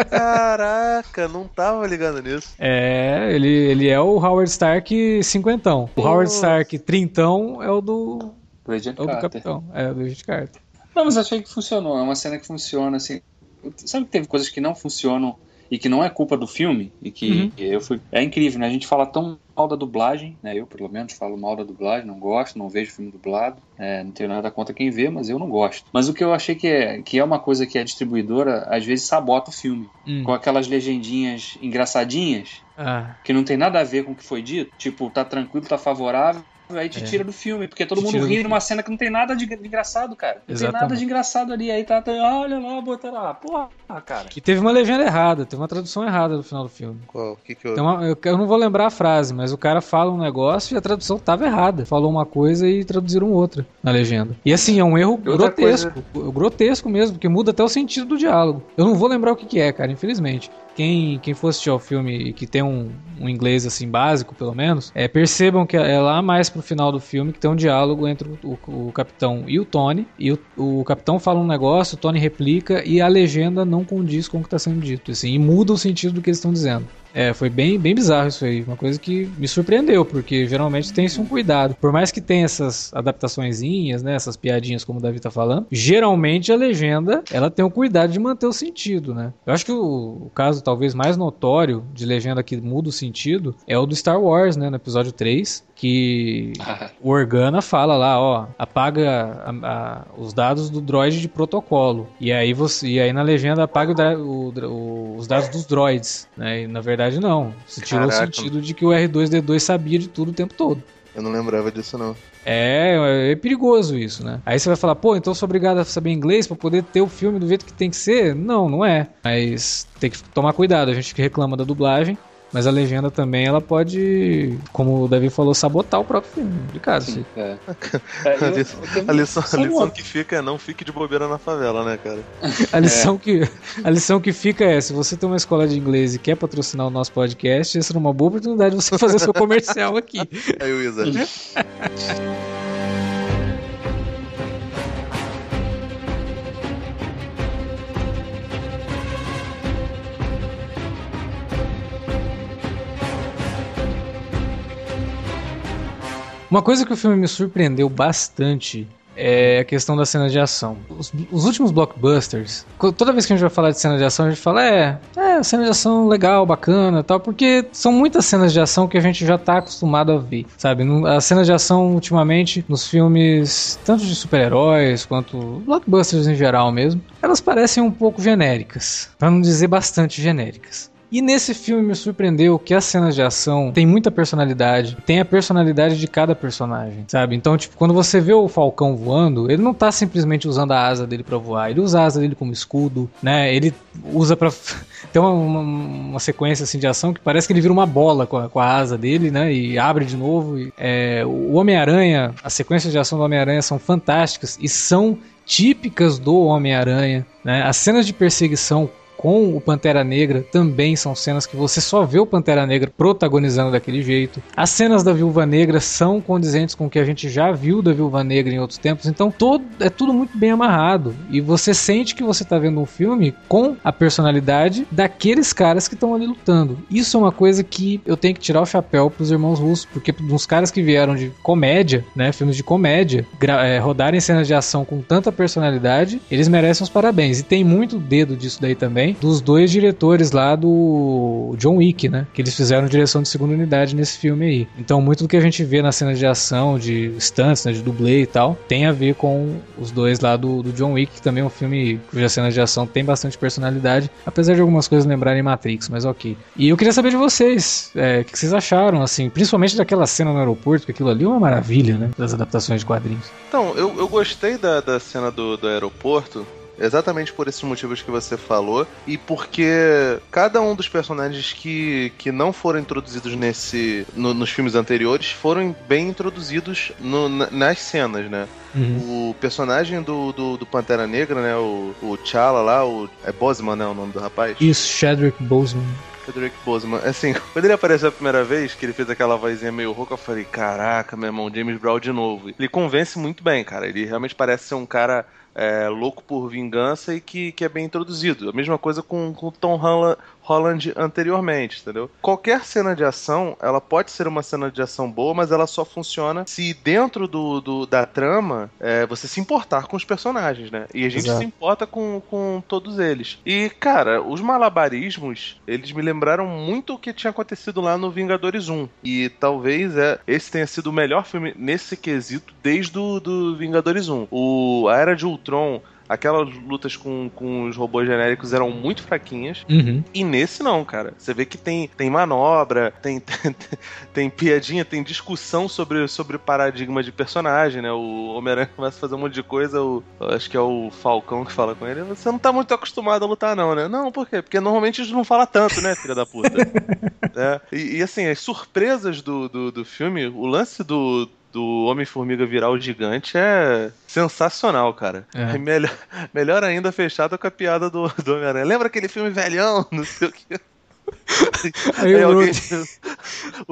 Caraca, não tava ligado nisso. É, ele, ele é o Howard Stark cinquentão. O Howard Nossa. Stark trintão é o do, Do Agent é o do Carter. Capitão. É, o do Agent Carter. Não, mas achei que funcionou. É uma cena que funciona, assim. Sabe que teve coisas que não funcionam e que não é culpa do filme? E que Uhum. eu fui. É incrível, né? A gente fala tão mal da dublagem, né? Eu, pelo menos, falo mal da dublagem, não gosto, não vejo filme dublado. É, não tenho nada contra quem vê, mas eu não gosto. Mas o que eu achei que é, que é uma coisa que a distribuidora às vezes sabota o filme. Hum. Com aquelas legendinhas engraçadinhas, Ah, que não tem nada a ver com o que foi dito. Tipo, tá tranquilo, tá favorável. Aí te É. tira do filme, porque todo Te mundo ri numa cena que não tem nada de engraçado, cara. Não tem nada Exatamente. de engraçado ali. Aí tá, tá olha lá, botaram lá. Porra, cara. que teve uma legenda errada, teve uma tradução errada no final do filme. Qual? O que que eu. Uma- eu, eu não vou lembrar a frase, mas o cara fala um negócio e a tradução tava errada. Falou uma coisa e traduziram outra na legenda. E assim, é um erro outra grotesco. Grotesco mesmo, porque muda até o sentido do diálogo. Eu não vou lembrar o que, que é, cara, infelizmente. Quem, quem for assistir ao filme e que tem um, um inglês assim básico, pelo menos, é, percebam que é lá mais pro final do filme que tem um diálogo entre o, o- o capitão e o Tony. E o, o capitão fala um negócio, o Tony replica e a legenda não condiz com o que está sendo dito. Assim, e muda o sentido do que eles estão dizendo. É, foi bem, bem bizarro isso aí. Uma coisa que me surpreendeu, porque geralmente tem esse um cuidado. Por mais que tenha essas adaptaçõezinhas, né? Essas piadinhas, como o Davi tá falando, geralmente a legenda ela tem o cuidado de manter o sentido, né? Eu acho que o, o caso talvez mais notório de legenda que muda o sentido é o do Star Wars, né? No episódio 3, que o Organa fala lá, ó, apaga a- a- os dados do droid de protocolo. E aí você, e aí na legenda apaga o o- os dados dos droids, né? E na verdade não. Se tirou o sentido de que o R2D2 sabia de tudo o tempo todo. Eu não lembrava disso, não. É, é perigoso isso, né? Aí você vai falar, pô, então eu sou obrigado a saber inglês pra poder ter o filme do jeito que tem que ser? Não, não é. Mas tem que tomar cuidado. A gente que reclama da dublagem, mas a legenda também ela pode, como o Davi falou, sabotar o próprio filme. De casa. Sim, é. A É, eu- lição, eu também- a lição, a lição que fica é não fique de bobeira na favela, né, cara? A lição, que, a lição que fica é: se você tem uma escola de inglês e quer patrocinar o nosso podcast, essa é uma boa oportunidade de você fazer seu comercial aqui. Aí o Isa. Uma coisa que o filme me surpreendeu bastante é a questão da cena de ação. Os, os, últimos blockbusters, toda vez que a gente vai falar de cena de ação, a gente fala, é, é, cena de ação legal, bacana tal, porque são muitas cenas de ação que a gente já tá acostumado a ver, sabe? As cenas de ação, ultimamente, nos filmes, tanto de super-heróis quanto blockbusters em geral mesmo, elas parecem um pouco genéricas, para não dizer bastante genéricas. E nesse filme me surpreendeu que as cenas de ação tem muita personalidade, tem a personalidade de cada personagem, sabe? Então, tipo, quando você vê o Falcão voando, ele não tá simplesmente usando a asa dele para voar, ele usa a asa dele como escudo, né? Ele usa para tem uma, uma, uma, sequência assim de ação que parece que ele vira uma bola com a, com a asa dele, né? E abre de novo. E, é, o Homem-Aranha, as sequências de ação do Homem-Aranha são fantásticas e são típicas do Homem-Aranha, né? As cenas de perseguição com o Pantera Negra também são cenas que você só vê o Pantera Negra protagonizando daquele jeito. As cenas da Viúva Negra são condizentes com o que a gente já viu da Viúva Negra em outros tempos, então todo, é tudo muito bem amarrado e você sente que você está vendo um filme com a personalidade daqueles caras que estão ali lutando. Isso é uma coisa que eu tenho que tirar o chapéu para os irmãos russos, porque uns caras que vieram de comédia, né, filmes de comédia, é, rodarem cenas de ação com tanta personalidade, eles merecem os parabéns. E tem muito dedo disso daí também também dos dois diretores lá do John Wick, né? Que eles fizeram direção de segunda unidade nesse filme aí. Então, muito do que a gente vê na cena de ação, de stunts, né, de dublê e tal, tem a ver com os dois lá do, do John Wick, que também é um filme cuja cena de ação tem bastante personalidade, apesar de algumas coisas lembrarem Matrix, mas ok. E eu queria saber de vocês, é, o que vocês acharam, assim, principalmente daquela cena no aeroporto, que aquilo ali é uma maravilha, né? Das adaptações de quadrinhos. Então, eu, eu gostei da, da cena do, do aeroporto, Exatamente por esses motivos que você falou. E porque cada um dos personagens que, que não foram introduzidos nesse no, nos filmes anteriores foram bem introduzidos no, nas cenas, né? Uhum. O personagem do, do, do, Pantera Negra, né? O, o T'Challa lá, o, é Boseman, né? O nome do rapaz? Isso, Chadwick Boseman. Cedric Boseman. Assim, quando ele apareceu a primeira vez, que ele fez aquela vozinha meio rouca, eu falei, caraca, meu irmão, James Brown de novo. Ele convence muito bem, cara. Ele realmente parece ser um cara é, louco por vingança e que, que é bem introduzido. A mesma coisa com, com Tom Holland, Holland anteriormente, entendeu? Qualquer cena de ação, ela pode ser uma cena de ação boa, mas ela só funciona se dentro do, do da trama é, você se importar com os personagens, né? E a gente Exato. se importa com, com todos eles. E, cara, os malabarismos, eles me lembraram muito o que tinha acontecido lá no Vingadores 1. E talvez é, esse tenha sido o melhor filme nesse quesito desde o do Vingadores 1. O, a Era de Ultron aquelas lutas com, com os robôs genéricos eram muito fraquinhas. Uhum. E nesse não, cara. Você vê que tem, tem manobra, tem, tem, tem piadinha, tem discussão sobre, sobre o paradigma de personagem, né? O Homem-Aranha começa a fazer um monte de coisa, o, acho que é o Falcão que fala com ele. Você não tá muito acostumado a lutar, não, né? Não, por quê? Porque normalmente a gente não fala tanto, né, filha da puta? é, e, e, assim, as surpresas do, do, do filme, o lance do, do Homem-Formiga virar o gigante é sensacional, cara. É. é melhor, melhor ainda fechado com a piada do, do Homem-Aranha. Lembra aquele filme velhão? Não sei o que. Aí, Aí alguém...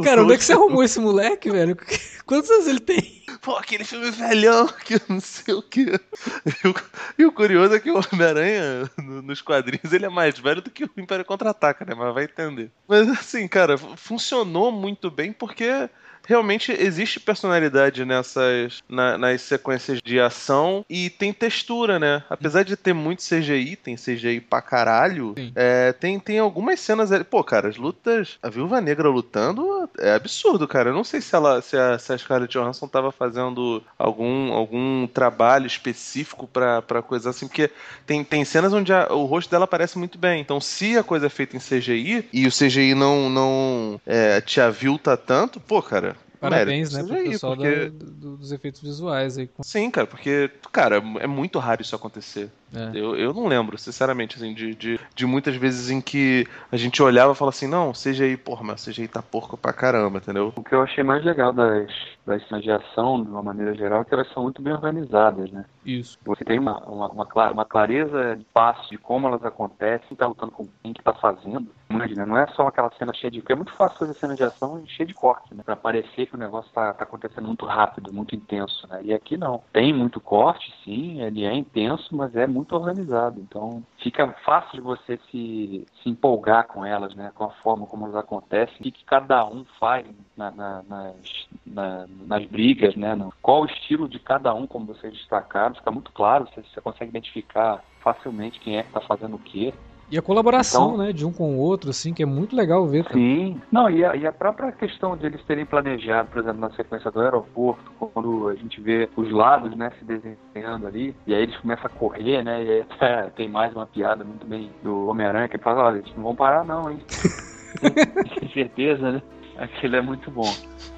Cara, onde é que você arrumou esse moleque, velho? Quantos anos ele tem? Pô, aquele filme velhão que não sei o que. E o, e o curioso é que o Homem-Aranha, nos quadrinhos, ele é mais velho do que o Império Contra-Ataca, né? Mas vai entender. Mas assim, cara, funcionou muito bem porque realmente existe personalidade nessas na, nas sequências de ação e tem textura, né? Apesar de ter muito CGI, tem CGI pra caralho, é, tem, tem algumas cenas ali. Pô, cara, as lutas. A Viúva Negra lutando é absurdo, cara. Eu não sei se ela se a, se a Scarlett Johansson tava fazendo algum, algum trabalho específico pra, pra coisa assim, porque tem, tem cenas onde a, o rosto dela aparece muito bem. Então, se a coisa é feita em CGI e o CGI não, não é, te avilta tanto, pô, cara, Parabéns, né, pro pessoal porque... da, do, dos efeitos visuais aí. Sim, cara, porque, cara, é muito raro isso acontecer. É. Eu, eu não lembro, sinceramente, assim, de, de, de, muitas vezes em que a gente olhava e falava assim, não, seja aí, porra, mas seja aí tá porco pra caramba, entendeu? O que eu achei mais legal das, das cenas de ação, de uma maneira geral, é que elas são muito bem organizadas, né? Isso. Você tem uma, uma, uma, clareza de passo de como elas acontecem, tá lutando com quem que tá fazendo. Imagina, não é só aquela cena cheia de. Porque é muito fácil fazer cena de ação cheia de corte, né? Pra parecer que o negócio tá, tá acontecendo muito rápido, muito intenso, né? E aqui não. Tem muito corte, sim, ele é intenso, mas é muito organizado. Então fica fácil de você se, se empolgar com elas, né? Com a forma como elas acontecem, o que, cada um faz na, na, nas, na, nas brigas, né? Qual o estilo de cada um, como vocês destacaram, fica muito claro, você, você consegue identificar facilmente quem é que está fazendo o quê. E a colaboração, então, né, de um com o outro, assim, que é muito legal ver. Também. Sim. Não, e a, e a, própria questão de eles terem planejado, por exemplo, na sequência do aeroporto, quando a gente vê os lados, né, se desenhando ali, e aí eles começam a correr, né, e aí tem mais uma piada muito bem do Homem-Aranha, que fala, olha, eles não vão parar não, hein. Com certeza, né. Aquilo é muito bom.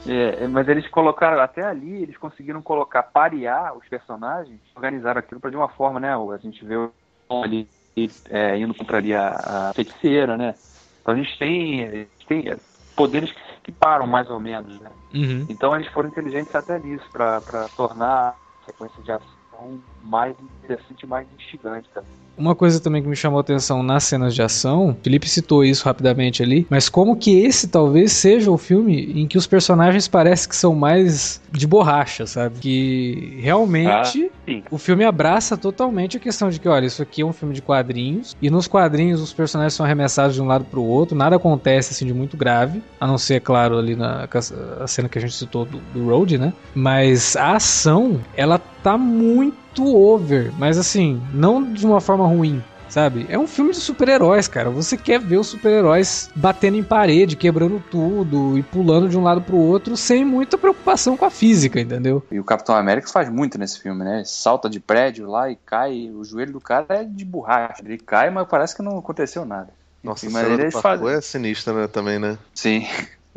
É, é, mas eles colocaram, até ali, eles conseguiram colocar, parear os personagens, organizaram aquilo para de uma forma, né, a gente vê ali é, indo contra ali a, a, feiticeira, né? Então a gente tem, a gente tem poderes que se equiparam mais ou menos, né? Uhum. Então eles foram inteligentes até nisso, para tornar a sequência de ação mais interessante e mais instigante também. Uma coisa também que me chamou a atenção nas cenas de ação, Felipe citou isso rapidamente ali, mas como que esse talvez seja o filme em que os personagens parecem que são mais de borracha, sabe? Que realmente ah, o filme abraça totalmente a questão de que, olha, isso aqui é um filme de quadrinhos e nos quadrinhos os personagens são arremessados de um lado para o outro, nada acontece assim de muito grave, a não ser, claro, ali na a cena que a gente citou do, do Road, né? Mas a ação, ela tá muito over, mas assim, não de uma forma ruim sabe? É um filme de super-heróis, cara. Você quer ver os super-heróis batendo em parede, quebrando tudo e pulando de um lado pro outro sem muita preocupação com a física, entendeu? E o Capitão América faz muito nesse filme, né? Salta de prédio lá e cai, o joelho do cara é de borracha. Ele cai, mas parece que não aconteceu nada. Nossa, Enfim, mas ele faz... é sinistra, né, também, né? Sim.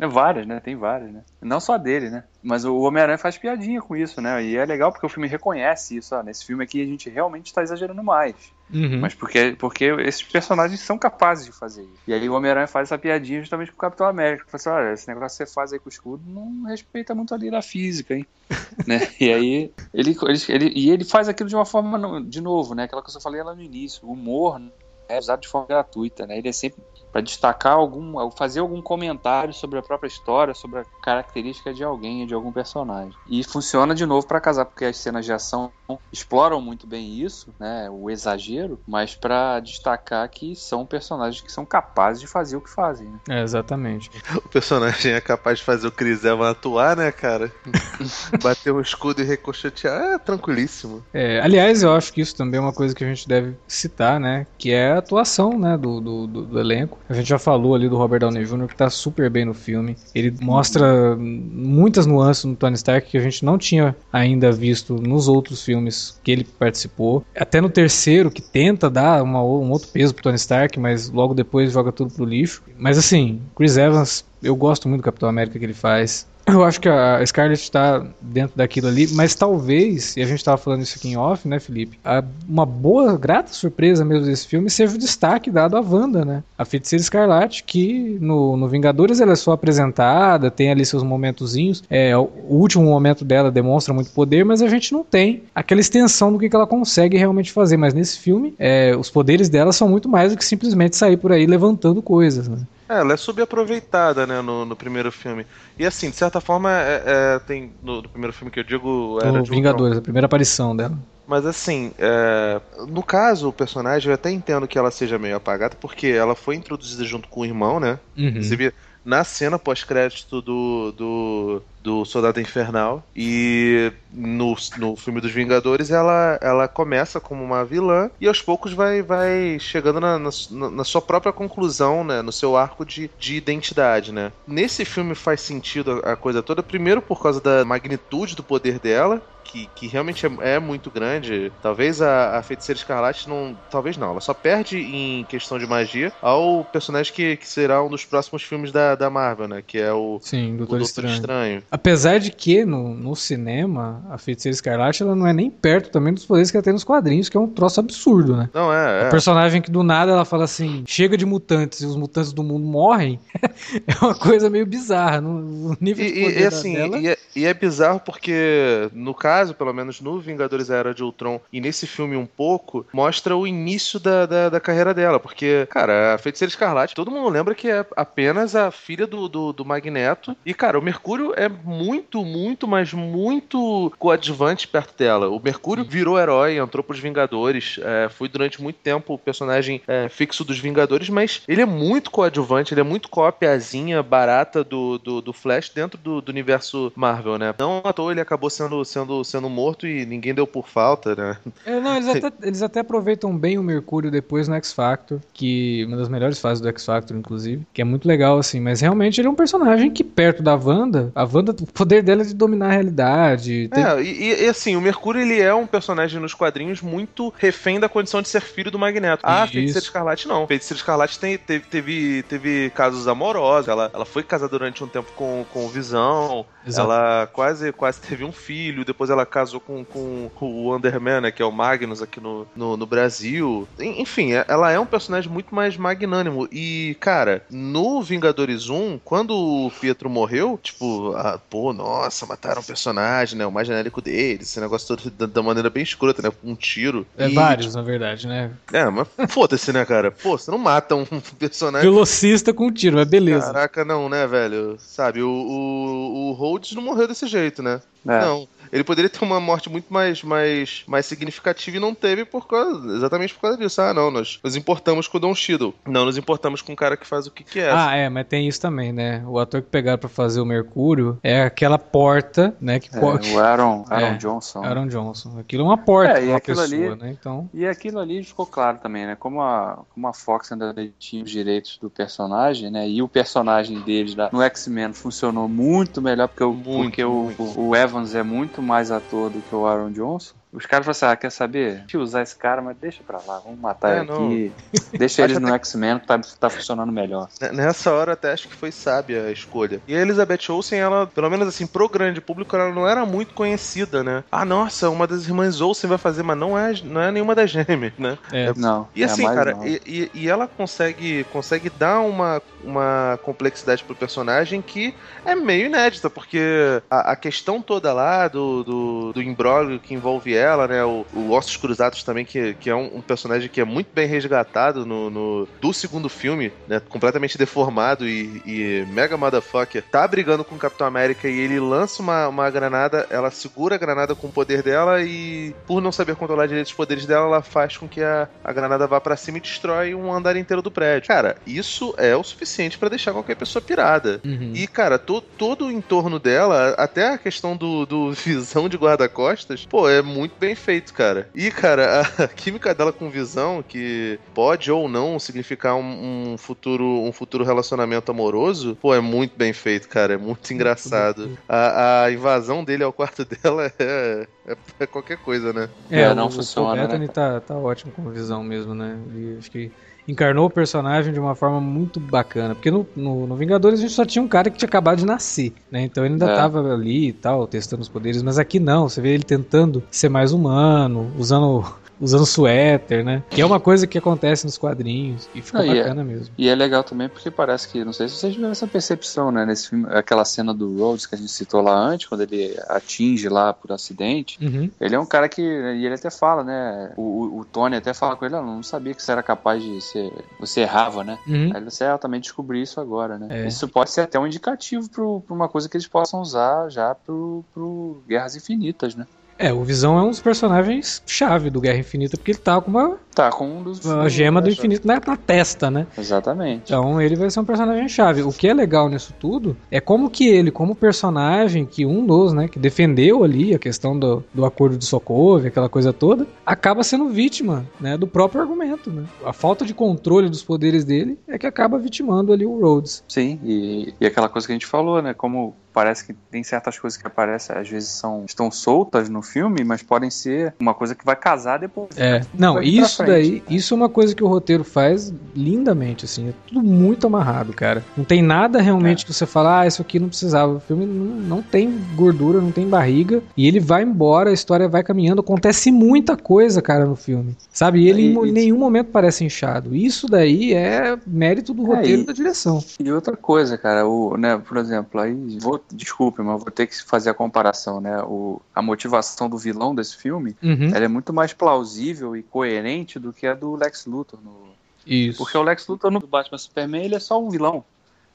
É várias, né? Tem várias, né? Não só dele, né? Mas o Homem-Aranha faz piadinha com isso, né? E é legal porque o filme reconhece isso. Ó, nesse filme aqui a gente realmente está exagerando mais. Uhum. Mas porque, porque esses personagens são capazes de fazer isso. E aí o Homem-Aranha faz essa piadinha justamente com o Capitão América. Fala assim, olha, esse negócio que você faz aí com o escudo não respeita muito ali da física, hein? né? E aí ele, ele, ele, e ele faz aquilo de uma forma, de novo, né? Aquela que eu falei lá no início. O humor é usado de forma gratuita, né? Ele é sempre para destacar algum, fazer algum comentário sobre a própria história, sobre a característica de alguém, de algum personagem. E funciona de novo para casar, porque as cenas de ação exploram muito bem isso, né, o exagero, mas para destacar que são personagens que são capazes de fazer o que fazem. Né? É, exatamente. O personagem é capaz de fazer o Chris Evans atuar, né, cara? Bater um escudo e ricochetear é tranquilíssimo. É, aliás, eu acho que isso também é uma coisa que a gente deve citar, né, que é a atuação, né, do, do, do, do elenco. A gente já falou ali do Robert Downey Jr., que tá super bem no filme. Ele mostra muitas nuances no Tony Stark que a gente não tinha ainda visto nos outros filmes que ele participou. Até no terceiro, que tenta dar uma, um outro peso pro Tony Stark, mas logo depois joga tudo pro lixo. Mas assim, Chris Evans, eu gosto muito do Capitão América que ele faz. Eu acho que a Scarlett está dentro daquilo ali, mas talvez, e a gente estava falando isso aqui em off, né, Felipe? A, uma boa, grata surpresa mesmo desse filme seja o destaque dado à Wanda, né? A Feiticeira Escarlate, que no, no Vingadores ela é só apresentada, tem ali seus momentozinhos. É, o último momento dela demonstra muito poder, mas a gente não tem aquela extensão do que, que ela consegue realmente fazer. Mas nesse filme, é, os poderes dela são muito mais do que simplesmente sair por aí levantando coisas, né? É, ela é subaproveitada, né, no, no primeiro filme. E assim, de certa forma, é, é, tem. No, no, primeiro filme que eu digo. Era o Vingadores, a primeira aparição dela. Mas assim, é, no caso, o personagem, eu até entendo que ela seja meio apagada, porque ela foi introduzida junto com o irmão, né? Uhum. Inclusive, na cena pós-crédito do, do, do Soldado Infernal. E no, no filme dos Vingadores ela, ela começa como uma vilã e aos poucos vai, vai chegando na, na, na sua própria conclusão, né? No seu arco de, de identidade, né? Nesse filme faz sentido a, a coisa toda, primeiro por causa da magnitude do poder dela, que, que realmente é, é, muito grande. Talvez a, a Feiticeira Escarlate não. Talvez não, ela só perde em questão de magia ao personagem que, que será um dos próximos filmes da, da Marvel, né? Que é o, Sim, Doutor, o Doutor Estranho. Estranho. Apesar de que no, no cinema, a Feiticeira Escarlate ela não é nem perto também dos poderes que ela tem nos quadrinhos, que é um troço absurdo, né? Não, é. é. personagem que do nada ela fala assim: chega de mutantes e os mutantes do mundo morrem, é uma coisa meio bizarra. No, nível e, de poder e, assim, dela... e, é, e é bizarro porque, no caso pelo menos no Vingadores Era de Ultron e nesse filme um pouco, mostra o início da, da, da carreira dela. Porque, cara, a Feiticeira Escarlate, todo mundo lembra que é apenas a filha do, do, do, Magneto. E, cara, o Mercúrio é muito, muito, mas muito coadjuvante perto dela. O Mercúrio virou herói, entrou pros Vingadores, é, foi durante muito tempo o personagem é, fixo dos Vingadores, mas ele é muito coadjuvante, ele é muito cópiazinha barata do, do, do Flash dentro do, do, universo Marvel, né? Não à toa ele acabou sendo, sendo, sendo morto e ninguém deu por falta, né? É, não, eles até, eles até aproveitam bem o Mercúrio depois no X-Factor, que uma das melhores fases do X-Factor, inclusive, que é muito legal, assim, mas realmente ele é um personagem que perto da Wanda, a Wanda, o poder dela é de dominar a realidade. Tem... É, e, e, assim, o Mercúrio ele é um personagem nos quadrinhos muito refém da condição de ser filho do Magneto. Ah, Isso. Feiticeira Escarlate não. Feiticeira Escarlate tem, teve, teve, teve casos amorosos, ela, ela foi casada durante um tempo com, com o Visão, Exato. ela quase, quase teve um filho, depois ela casou com, com, com o Underman, né, que é o Magnus aqui no, no, no Brasil. Enfim, é, ela é um personagem muito mais magnânimo. E, cara, no Vingadores 1, quando o Pietro morreu, tipo, ah, pô, nossa, mataram um personagem, né? O mais genérico dele, esse negócio todo da, da maneira bem escrota, né? Com um tiro. É e, vários, tipo, na verdade, né? É, mas foda-se, né, cara? Pô, você não mata um personagem. Velocista com um tiro, é beleza. Caraca, não, né, velho? Sabe, o, o, o Rhodes não morreu desse jeito, né? É. Não. Ele poderia ter uma morte muito mais, mais, mais significativa e não teve por causa, exatamente por causa disso. Ah, não, nós nos importamos com o Don Cheadle. Não nos importamos com o cara que faz o que quer. Ah, é, mas tem isso também, né? O ator que pegaram pra fazer o Mercúrio é aquela porta, né? Que é, o Aaron, Aaron é, Johnson. Aaron Johnson. Aquilo é uma porta é, pra uma pessoa, ali, né? Então... E aquilo ali ficou claro também, né? Como a, como a Fox ainda tinha os direitos do personagem, né? E o personagem deles lá, no X-Men funcionou muito melhor, porque, o, muito, porque muito. O, o Evans é muito mais ator do que o Aaron Johnson. Os caras falaram assim: ah, quer saber? Deixa eu usar esse cara, mas deixa pra lá, vamos matar é, ele aqui. Deixa ele no. X-Men que tá, tá funcionando melhor. Nessa hora até acho que foi sábia a escolha. E a Elizabeth Olsen, ela, pelo menos assim, pro grande público, ela não era muito conhecida, né? Ah, nossa, uma das irmãs Olsen vai fazer, mas não é, não é nenhuma das gêmeas, né? É, é não. E é assim, cara, e, e, ela consegue, consegue dar uma, uma complexidade pro personagem que é meio inédita, porque a, a questão toda lá do, do, do imbróglio que envolve ela dela, né? O, o Ossos Cruzados também, que, que é um, um personagem que é muito bem resgatado no, no, do segundo filme, né? Completamente deformado e, e mega motherfucker. Tá brigando com o Capitão América e ele lança uma, uma granada, ela segura a granada com o poder dela e, por não saber controlar direito os poderes dela, ela faz com que a, a granada vá para cima e destrói um andar inteiro do prédio. Cara, isso é o suficiente para deixar qualquer pessoa pirada. Uhum. E, cara, to, todo o entorno dela, até a questão do, do visão de guarda-costas, pô, é muito bem feito, cara. E, cara, a química dela com visão, que pode ou não significar um, um futuro um futuro relacionamento amoroso, pô, é muito bem feito, cara. É muito engraçado. A, a invasão dele ao quarto dela é, é, é qualquer coisa, né? É, é não o, funciona. O Bethany né? tá, tá ótimo com visão mesmo, né? E acho que encarnou o personagem de uma forma muito bacana. Porque no, no, no, Vingadores a gente só tinha um cara que tinha acabado de nascer, né? Então ele ainda é. tava ali e tal, testando os poderes. Mas aqui não, você vê ele tentando ser mais humano, usando usando suéter, né? Que é uma coisa que acontece nos quadrinhos e não, bacana e é, mesmo. E é legal também porque parece que, não sei se vocês tiveram essa percepção, né? Nesse filme, aquela cena do Rhodes que a gente citou lá antes, quando ele atinge lá por acidente, uhum. ele é um cara que, e ele até fala, né? O, o Tony até fala com ele, eu não sabia que você era capaz de ser, você errava, né? Uhum. Aí você, é, eu também descobri isso agora, né? É. Isso pode ser até um indicativo para uma coisa que eles possam usar já pro, pro Guerras Infinitas, né? É, o Visão é um dos personagens chave do Guerra Infinita, porque ele tá com uma. Tá com um dos. Uma gema do infinito na, na, testa, né? Exatamente. Então ele vai ser um personagem chave. O que é legal nisso tudo é como que ele, como personagem, que um dos, né, que defendeu ali a questão do, do acordo de Sokovia, aquela coisa toda, acaba sendo vítima, né, do próprio argumento, né? A falta de controle dos poderes dele é que acaba vitimando ali o Rhodes. Sim, e, e aquela coisa que a gente falou, né? Como parece que tem certas coisas que aparecem, às vezes são estão soltas no filme, mas podem ser uma coisa que vai casar depois. É, não, isso daí, né? isso é uma coisa que o roteiro faz lindamente, assim, é tudo muito amarrado, cara. Não tem nada realmente é. que você fala, ah, isso aqui não precisava. O filme não, não tem gordura, não tem barriga, e ele vai embora, a história vai caminhando, acontece muita coisa, cara, no filme. Sabe? E ele em nenhum momento parece inchado. Isso daí é mérito do é, roteiro é, e da direção. E outra coisa, cara, o, né, por exemplo, aí vou desculpe, mas vou ter que fazer a comparação, né? O, a motivação do vilão desse filme, uhum. ela é muito mais plausível e coerente do que a do Lex Luthor no, Isso. Porque o Lex Luthor no Batman Superman, ele é só um vilão.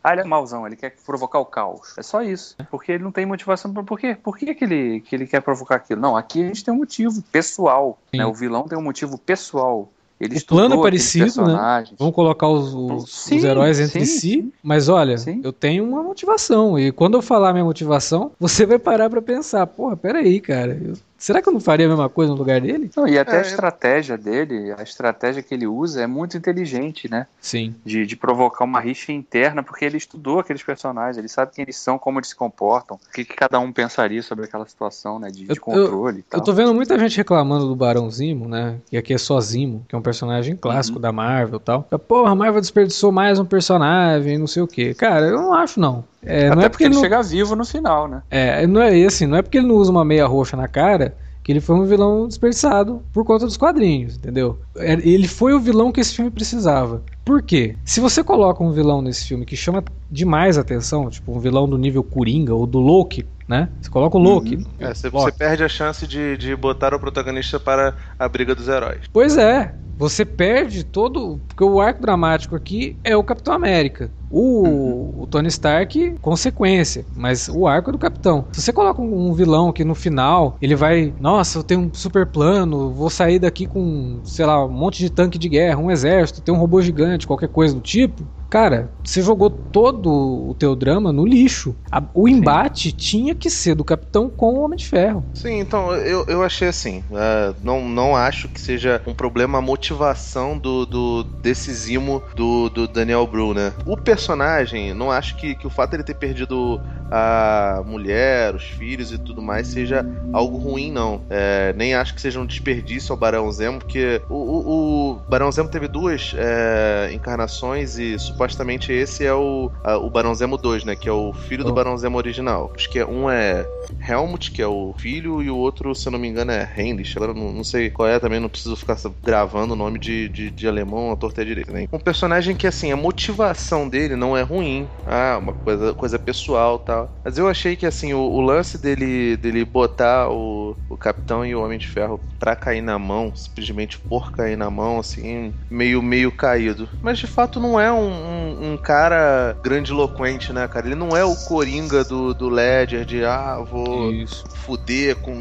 Ah, ele é mauzão, ele quer provocar o caos. É só isso. Porque ele não tem motivação pra. Por quê? Por que, que, ele, que ele quer provocar aquilo? Não, aqui a gente tem um motivo pessoal. Né? O vilão tem um motivo pessoal. Ele O plano é parecido, né? Vamos colocar os, os- Sim, os heróis entre sim, si, sim. mas olha, eu tenho uma motivação. E quando eu falar minha motivação, você vai parar pra pensar, porra, peraí, cara, eu- será que eu não faria a mesma coisa no lugar dele? Não, e até É, a eu- estratégia dele, a estratégia que ele usa é muito inteligente, né? Sim. De, de provocar uma rixa interna, porque ele estudou aqueles personagens, ele sabe quem eles são, como eles se comportam, o que, que cada um pensaria sobre aquela situação, né? De, de Eu- controle e tal. Eu tô vendo muita gente reclamando do Barão Zimo, né? Que aqui é só Zimo, que é um personagem clássico Uhum. da Marvel e tal. Porra, a Marvel desperdiçou mais um personagem, não sei o quê. Cara, eu não acho, não. É, não Até é porque porque ele não, chega vivo no final, né? É, não é assim, não é porque ele não usa uma meia roxa na cara que ele foi um vilão desperdiçado por conta dos quadrinhos, entendeu? É, Ele foi o vilão que esse filme precisava. Por quê? Se você coloca um vilão nesse filme que chama demais a atenção, tipo um vilão do nível Coringa ou do Loki, né? Você coloca o Loki. É, você, Loki. você perde a chance de, de botar o protagonista para a briga dos heróis. Pois é, você perde todo. Porque o arco dramático aqui é o Capitão América. O, o Tony Stark, consequência, mas o arco é do Capitão. Se você coloca um, um vilão que no final ele vai, nossa, eu tenho um super plano, vou sair daqui com, sei lá, um monte de tanque de guerra, um exército, tem um robô gigante, qualquer coisa do tipo. Cara, você jogou todo o teu drama no lixo. A- o embate tinha que ser do Capitão com o Homem de Ferro. Sim, então eu, eu achei assim. é, não, não acho que seja um problema a motivação do, do desse Zimo do, do Daniel Bru, né? O personagem, não acho que, que o fato de ele ter perdido a mulher, os filhos e tudo mais seja algo ruim, não. É, nem acho que seja um desperdício ao Barão Zemo, porque o, o, o Barão Zemo teve duas é, encarnações e supostamente esse é o, a- o Barão Zemo 2, né? Que é o filho do Oh. Barão Zemo original. Acho que é, um é Helmut, que é o filho, e o outro, se eu não me engano, é Heinrich. Agora não, não sei qual é, também não preciso ficar gravando nome de, de, de alemão à torta direita, né? Um personagem que, assim, a motivação dele não é ruim. Ah, uma coisa, coisa pessoal tal. Mas eu achei que, assim, o, o lance dele, dele botar o, o Capitão e o Homem de Ferro pra cair na mão, simplesmente por cair na mão, assim, meio, meio caído. Mas, de fato, não é um, um, um cara grandiloquente, né, cara? Ele não é o Coringa do, do Ledger de, ah, vou Isso. fuder com.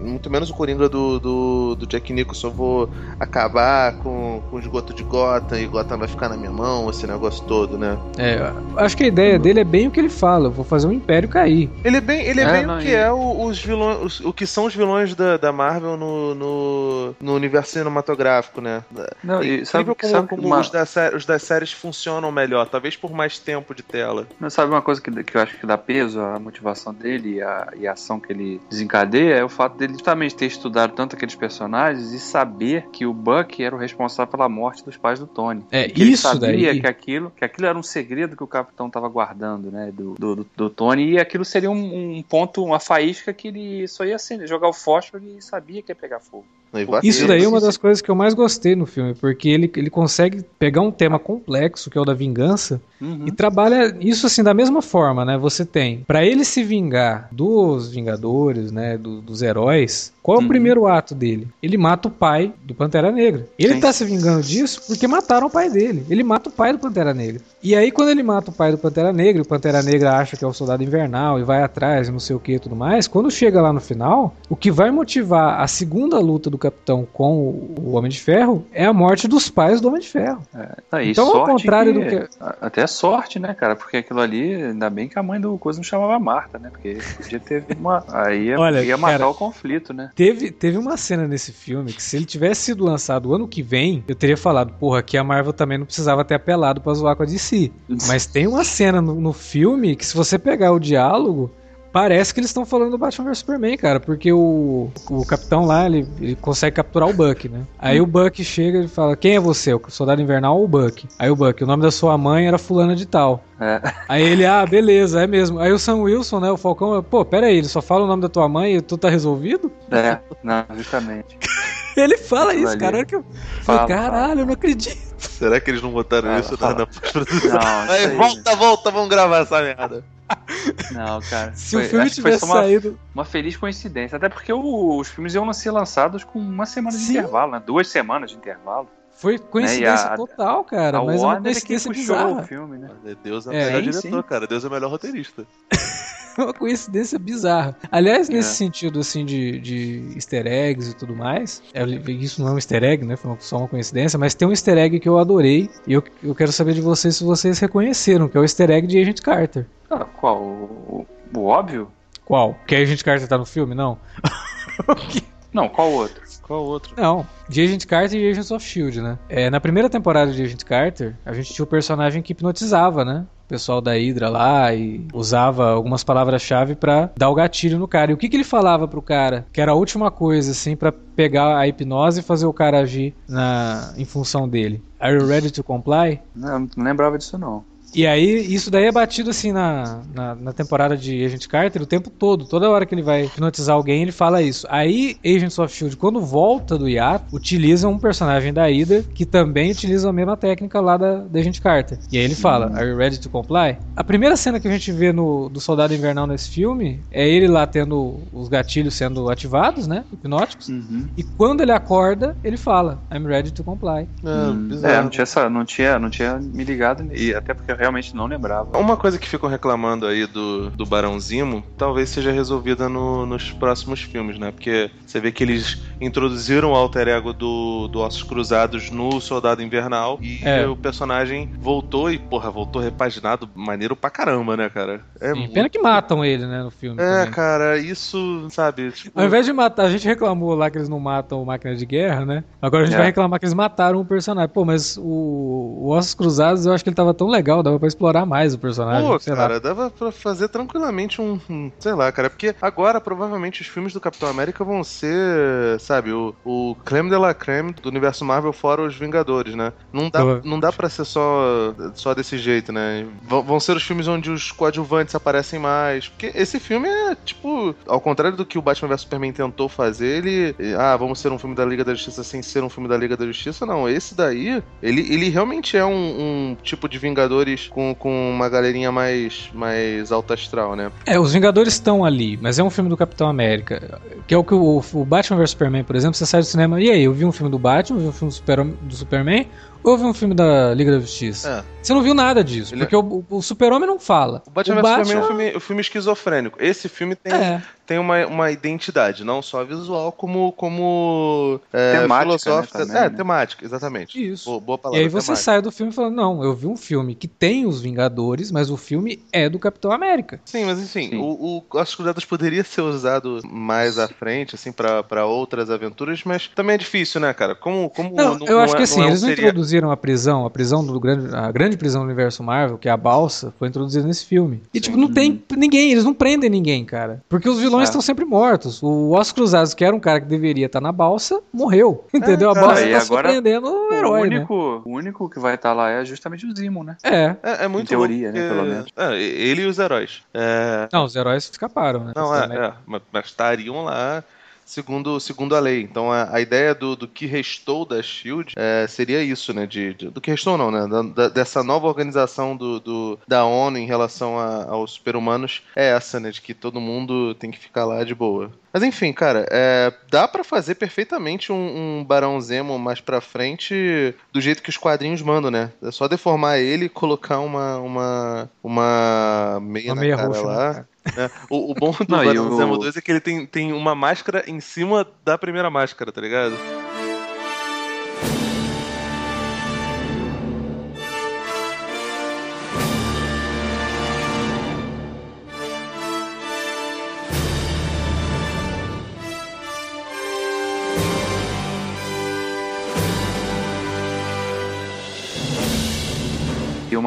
Muito menos o Coringa do, do, do Jack Nicholson. Vou acabar com, com o esgoto de Gotham e Gotham vai ficar na minha mão, esse negócio todo, né? É, acho que a ideia dele é bem o que ele fala. Vou fazer um império cair. Ele é bem, ele é É, bem não, o que e- é o, os vilões, os- o que são os vilões da, da Marvel no, no, no universo cinematográfico, né? Não, É e sabe, como, sabe como uma- os, da sé- os das séries funcionam melhor, talvez por mais tempo de tela. Mas sabe uma coisa que, que eu acho que dá peso à motivação dele e à, e à ação que ele desencadeia é o fato dele justamente ter estudado tanto aqueles personagens e saber que o Buck era o responsável pela morte dos pais do Tony. É, Que ele isso sabia daí. que aquilo, que aquilo era um segredo que o capitão estava guardando, né, do, do, do- do Tony, e aquilo seria um, um ponto, uma faísca que ele só ia acender, jogar o fósforo e sabia que ia pegar fogo. Isso daí é uma das coisas que eu mais gostei no filme, porque ele, ele consegue pegar um tema complexo, que é o da vingança, Uhum. e trabalha isso assim da mesma forma, né? Você tem, Pra ele se vingar dos Vingadores, né, do- dos heróis, qual é o Uhum. primeiro ato dele? Ele mata o pai do Pantera Negra. Ele Sim. tá se vingando disso porque mataram o pai dele. Ele mata o pai do Pantera Negra. E aí quando ele mata o pai do Pantera Negra, o Pantera Negra acha que é o soldado invernal e vai atrás não sei o que e tudo mais, quando chega lá no final, o que vai motivar a segunda luta do Capitão com o- Homem de Ferro é a morte dos pais do Homem de Ferro. Tá, e Então, ao contrário do que- a- Até sorte, né, cara? Porque aquilo ali, ainda bem que a mãe do coisa não chamava Marta, né? Porque podia ter uma. Aí ia, Olha, ia matar cara, o conflito, né? Teve, teve uma cena nesse filme que se ele tivesse sido lançado ano que vem, eu teria falado, porra, aqui a Marvel também não precisava ter apelado pra zoar com a DC. Mas tem uma cena no, no filme que se você pegar o diálogo, parece que eles estão falando do Batman vs Superman, cara, porque o, o capitão lá, ele, ele consegue capturar o Buck, né? Aí o Buck chega e fala, quem é você? O soldado invernal ou o Buck? Aí o Buck, o nome da sua mãe era fulana de tal. É. Aí ele, ah, beleza, é mesmo. Aí o Sam Wilson, né, o Falcão, pô, pera aí, ele só fala o nome da tua mãe e tu tá resolvido? É, não, justamente. Ele fala isso, ali. cara. Olha que eu Fala, falei, caralho, eu não acredito. Será que eles não botaram Fala, isso na- fala. na pós-produção? Volta, volta, vamos gravar essa merda. Não, cara. Se Foi- o filme tivesse só uma, saído. uma feliz coincidência. Até porque o- os filmes iam ser lançados com uma semana de Sim. intervalo, né? Duas semanas de intervalo. Foi coincidência Né, a- total, cara. a mas é uma Warner é quem coincidência puxou bizarra. o filme, né? Deus é o É, melhor sim, diretor, sim. cara. Deus é o melhor roteirista. É uma coincidência bizarra. Aliás, nesse É. sentido, assim, de, de easter eggs e tudo mais, é, isso não é um easter egg, né? Foi só uma coincidência, mas tem um easter egg que eu adorei e eu, eu quero saber de vocês se vocês reconheceram, que é o easter egg de Agent Carter. Ah, qual? O, o- o óbvio? Qual? Que a Agent Carter tá no filme? Não. Não, qual outro? Qual outro? Não, de Agent Carter e Agents of S.H.I.E.L.D., né? É, na primeira temporada de Agent Carter, a gente tinha o personagem que hipnotizava, né? O pessoal da Hydra lá e usava algumas palavras-chave pra dar o gatilho no cara. E o que, que ele falava pro cara? Que era a última coisa, assim, pra pegar a hipnose e fazer o cara agir na, em função dele. Are you ready to comply? Não, não lembrava disso, não. E aí, isso daí é batido assim na, na, na temporada de Agent Carter o tempo todo. Toda hora que ele vai hipnotizar alguém, ele fala isso. Aí, Agents of Shield, quando volta do hiato, utiliza um personagem da Ida que também utiliza a mesma técnica lá da, da Agent Carter. E aí ele fala: Are you ready to comply? A primeira cena que a gente vê no, do Soldado Invernal nesse filme é ele lá tendo os gatilhos sendo ativados, né? Hipnóticos. Uhum. E quando ele acorda, ele fala: I'm ready to comply. É, Hum, é, não tinha, essa, não, tinha, não tinha me ligado, e até porque realmente não lembrava. Uma coisa que ficam reclamando aí do, do Barão Zimo talvez seja resolvida no- nos próximos filmes, né? Porque você vê que eles introduziram o alter ego do, do Ossos Cruzados no Soldado Invernal e É. o personagem voltou e, porra, voltou repaginado maneiro pra caramba, né, cara? É, Sim, muito- Pena que matam ele, né, no filme. É, também. cara, isso, sabe? Tipo, Ao invés de matar, a gente reclamou lá que eles não matam o máquina de guerra, né? Agora a gente É. vai reclamar que eles mataram o personagem. Pô, mas o, o Ossos Cruzados eu acho que ele tava tão legal, dava pra explorar mais o personagem. Pô, sei lá. cara, dava pra fazer tranquilamente um, um- Sei lá, cara. Porque agora, provavelmente, os filmes do Capitão América vão ser, sabe, o, o creme de la creme do universo Marvel fora os Vingadores, né? Não dá, Prova- não dá pra ser só, só desse jeito, né? Vão, vão ser os filmes onde os coadjuvantes aparecem mais. Porque esse filme é, tipo, ao contrário do que o Batman vs Superman tentou fazer, ele. Ah, vamos ser um filme da Liga da Justiça sem ser um filme da Liga da Justiça. Não, esse daí, ele, ele realmente é um, um tipo de Vingadores com, com uma galerinha mais, mais alta astral, né? É, os Vingadores estão ali, mas é um filme do Capitão América. Que é o que o, o Batman vs Superman, por exemplo, você sai do cinema. E aí, eu vi um filme do Batman, vi um filme do, Super, do Superman, vi um filme da Liga da Justiça? É. Você não viu nada disso, Ele- porque o, o Super-Homem não fala. O Batman vs Superman é um filme, um filme esquizofrênico. Esse filme tem, É. tem uma, uma identidade, não só visual, como, como é, Temática, filosófica. né, também, é, né? temática, exatamente. Isso. Boa, boa E palavra. aí você temática. sai do filme falando, não, eu vi um filme que tem os Vingadores, mas o filme é do Capitão América. Sim, mas enfim, Sim. o, o Ossos Cruzados poderia ser usado mais à frente, assim, pra, pra outras aventuras, mas também é difícil, né, cara? Como, como Não, eu acho é- que assim, é um eles não seriado- introduziram a prisão, a prisão do grande, a grande prisão do universo Marvel, que é a balsa, foi introduzida nesse filme. E tipo, não tem ninguém, eles não prendem ninguém, cara. Porque os vilões É. estão sempre mortos. O Ossos Cruzados, que era um cara que deveria estar na balsa, morreu. Entendeu? a balsa tá surpreendendo o O herói, né? único, o único que vai estar lá é justamente o Zimo, né? É. É, é muito Em teoria, louco né, pelo menos. É, ele e os heróis. É, Não, os heróis escaparam, né? Não, é, é, mas estariam lá segundo, segundo a lei. Então a, a ideia do, do que restou da SHIELD é, seria isso, né? De, de- do que restou não, né? Da- da- dessa nova organização do, do- da ONU em relação a- aos super-humanos é essa, né? De que todo mundo tem que ficar lá de boa. Mas enfim, cara, é, dá pra fazer perfeitamente um, um Barão Zemo mais pra frente do jeito que os quadrinhos mandam, né? É só deformar ele e colocar uma, uma, uma meia Uma na meia cara roxa, lá. né, né? O, o bom do Não, e Barão o- Zemo 2 é que ele tem, tem uma máscara em cima da primeira máscara, tá ligado?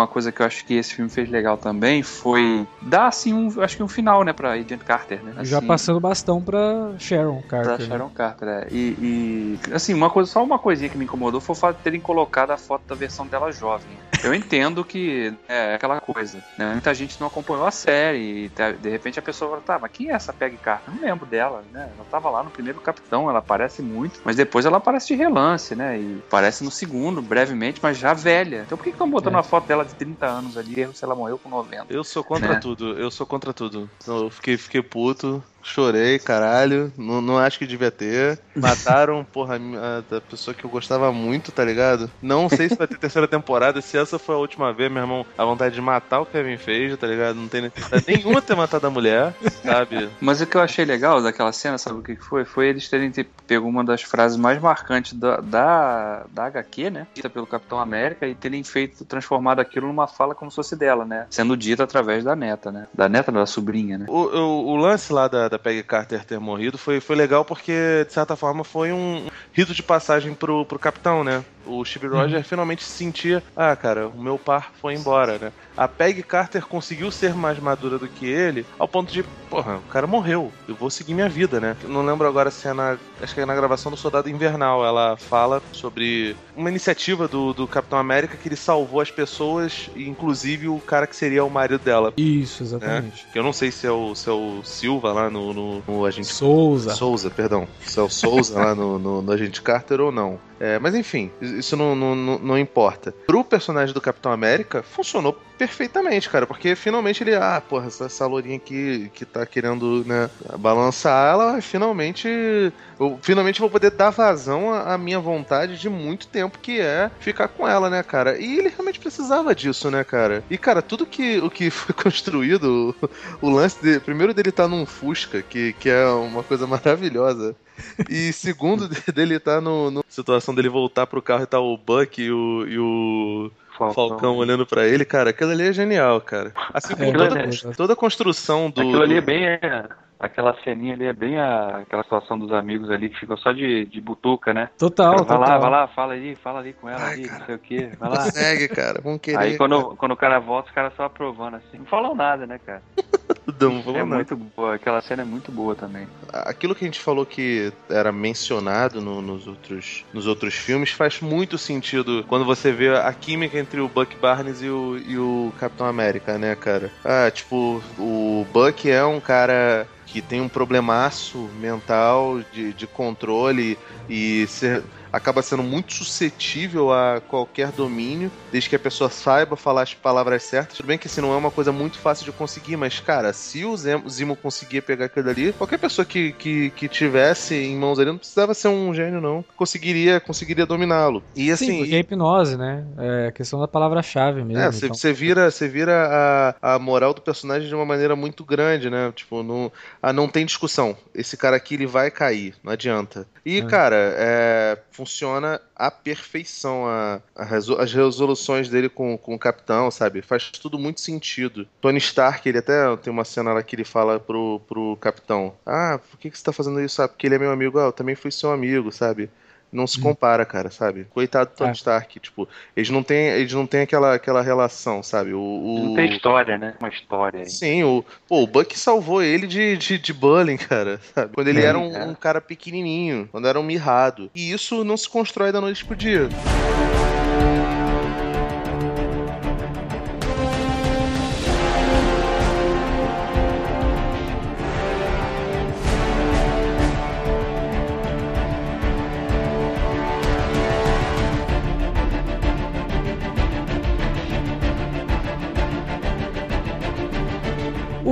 Uma coisa que eu acho que esse filme fez legal também foi dar, assim, um, acho que um final, né, pra Agent Carter, né? Já Assim, passando bastão pra Sharon Pra Carter. né? Sharon Carter, é. E, e, assim, uma coisa, só uma coisinha que me incomodou foi o fato de terem colocado a foto da versão dela jovem. Eu entendo que é aquela coisa, né? Muita gente não acompanhou a série e tá- de repente a pessoa fala, tá, mas quem é essa Peggy Carter? Eu não lembro dela, né? Ela tava lá no primeiro Capitão, ela aparece muito, mas depois ela aparece de relance, né? E aparece no segundo, brevemente, mas já velha. Então por que estão botando É. uma foto dela de 30 anos ali, erro se ela morreu com 90? Eu sou contra Né? tudo, eu sou contra tudo. Então, Eu fiquei, fiquei puto. Chorei, caralho. Não, não acho que devia ter. Mataram, porra, a, a pessoa que eu gostava muito, tá ligado? Não sei se vai ter terceira temporada. Se essa foi a última vez, meu irmão, a vontade de matar o Kevin Feige, tá ligado? Não tem necessidade nenhuma ter matado a mulher, sabe? Mas o que eu achei legal daquela cena, sabe o que foi? Foi eles terem pego uma das frases mais marcantes da, da, da HQ, né? Dita pelo Capitão América e terem feito, transformado aquilo numa fala como se fosse dela, né? Sendo dita através da neta, né? Da neta, da sobrinha, né? O, o, o lance lá da, da Peggy Carter ter morrido foi, foi legal porque, de certa forma, foi um rito de passagem pro, pro capitão, né? O Steve Rogers uhum. finalmente sentia, ah, cara, o meu par foi embora, né? A Peggy Carter conseguiu ser mais madura do que ele, ao ponto de, porra, o cara morreu, eu vou seguir minha vida, né? Não lembro agora se é na, acho que é na gravação do Soldado Invernal, ela fala sobre uma iniciativa do, do Capitão América que ele salvou as pessoas, inclusive o cara que seria o marido dela. Isso, exatamente. Né? Eu não sei se é o, se é o Silva lá no, no, no Agente... Souza. Souza, perdão. Se é o Souza lá no, no, no Agente Carter ou não. É, mas enfim, isso não, não, não importa. Pro personagem do Capitão América, funcionou perfeitamente, cara, porque finalmente ele, ah, porra, essa, essa lourinha aqui que tá querendo, né, balançar, ela finalmente, eu finalmente vou poder dar vazão à, minha vontade de muito tempo, que é ficar com ela, né, cara? E ele realmente precisava disso, né, cara? E, cara, tudo que o que foi construído, o, o lance de, primeiro dele tá num Fusca, que, que é uma coisa maravilhosa. E segundo, dele tá no, no, situação dele voltar pro carro e tá o Buck e o, e o Falcão. Falcão olhando para ele, cara, aquilo ali é genial, cara. Assim como toda, é toda a construção do. Aquilo ali é bem. É, aquela ceninha ali é bem a, aquela situação dos amigos ali que ficam só de, de butuca, né? Total, vai total. lá, vai lá, fala aí, fala ali com ela Ai, ali, cara, não sei o quê. Vai lá. Consegue, cara, vamos querer. Aí quando, cara. quando o cara volta, os caras só aprovando assim. Não falam nada, né, cara? Não, não é nada. muito boa, aquela cena é muito boa também. Aquilo que a gente falou que era mencionado no, nos, outros, nos outros filmes faz muito sentido quando você vê a química entre o Buck Barnes e o, e o Capitão América, né, cara? Ah, tipo, o Buck é um cara que tem um problemaço mental de, de controle e ser acaba sendo muito suscetível a qualquer domínio, desde que a pessoa saiba falar as palavras certas. Tudo bem que assim, não é uma coisa muito fácil de conseguir, mas, cara, se o Zimo conseguia pegar aquilo ali, qualquer pessoa que, que, que tivesse em mãos ali não precisava ser um gênio, não. Conseguiria, conseguiria dominá-lo. E assim. Sim, porque é hipnose, né? É a questão da palavra-chave mesmo. É, você então... vira, você vira a, a moral do personagem de uma maneira muito grande, né? Tipo, não, ah, não tem discussão. Esse cara aqui ele vai cair, não adianta. E, é. cara, é, funciona à perfeição a, a resol as resoluções dele com, com o capitão, sabe? Faz tudo muito sentido. Tony Stark, ele até tem uma cena lá que ele fala pro, pro capitão: Ah, por que, que você tá fazendo isso? Ah, porque ele é meu amigo. Ah, eu também fui seu amigo, sabe? Não se hum. compara, cara, sabe? Coitado do Tony é. Stark, tipo, eles não têm, eles não têm aquela, aquela relação, sabe? O, o... Não tem história, né? Uma história aí. Sim, o, pô, o Buck salvou ele de, de, de bullying, cara, sabe? Quando ele é, era um, é. um, cara pequenininho, quando era um mirrado. E isso não se constrói da noite pro dia. O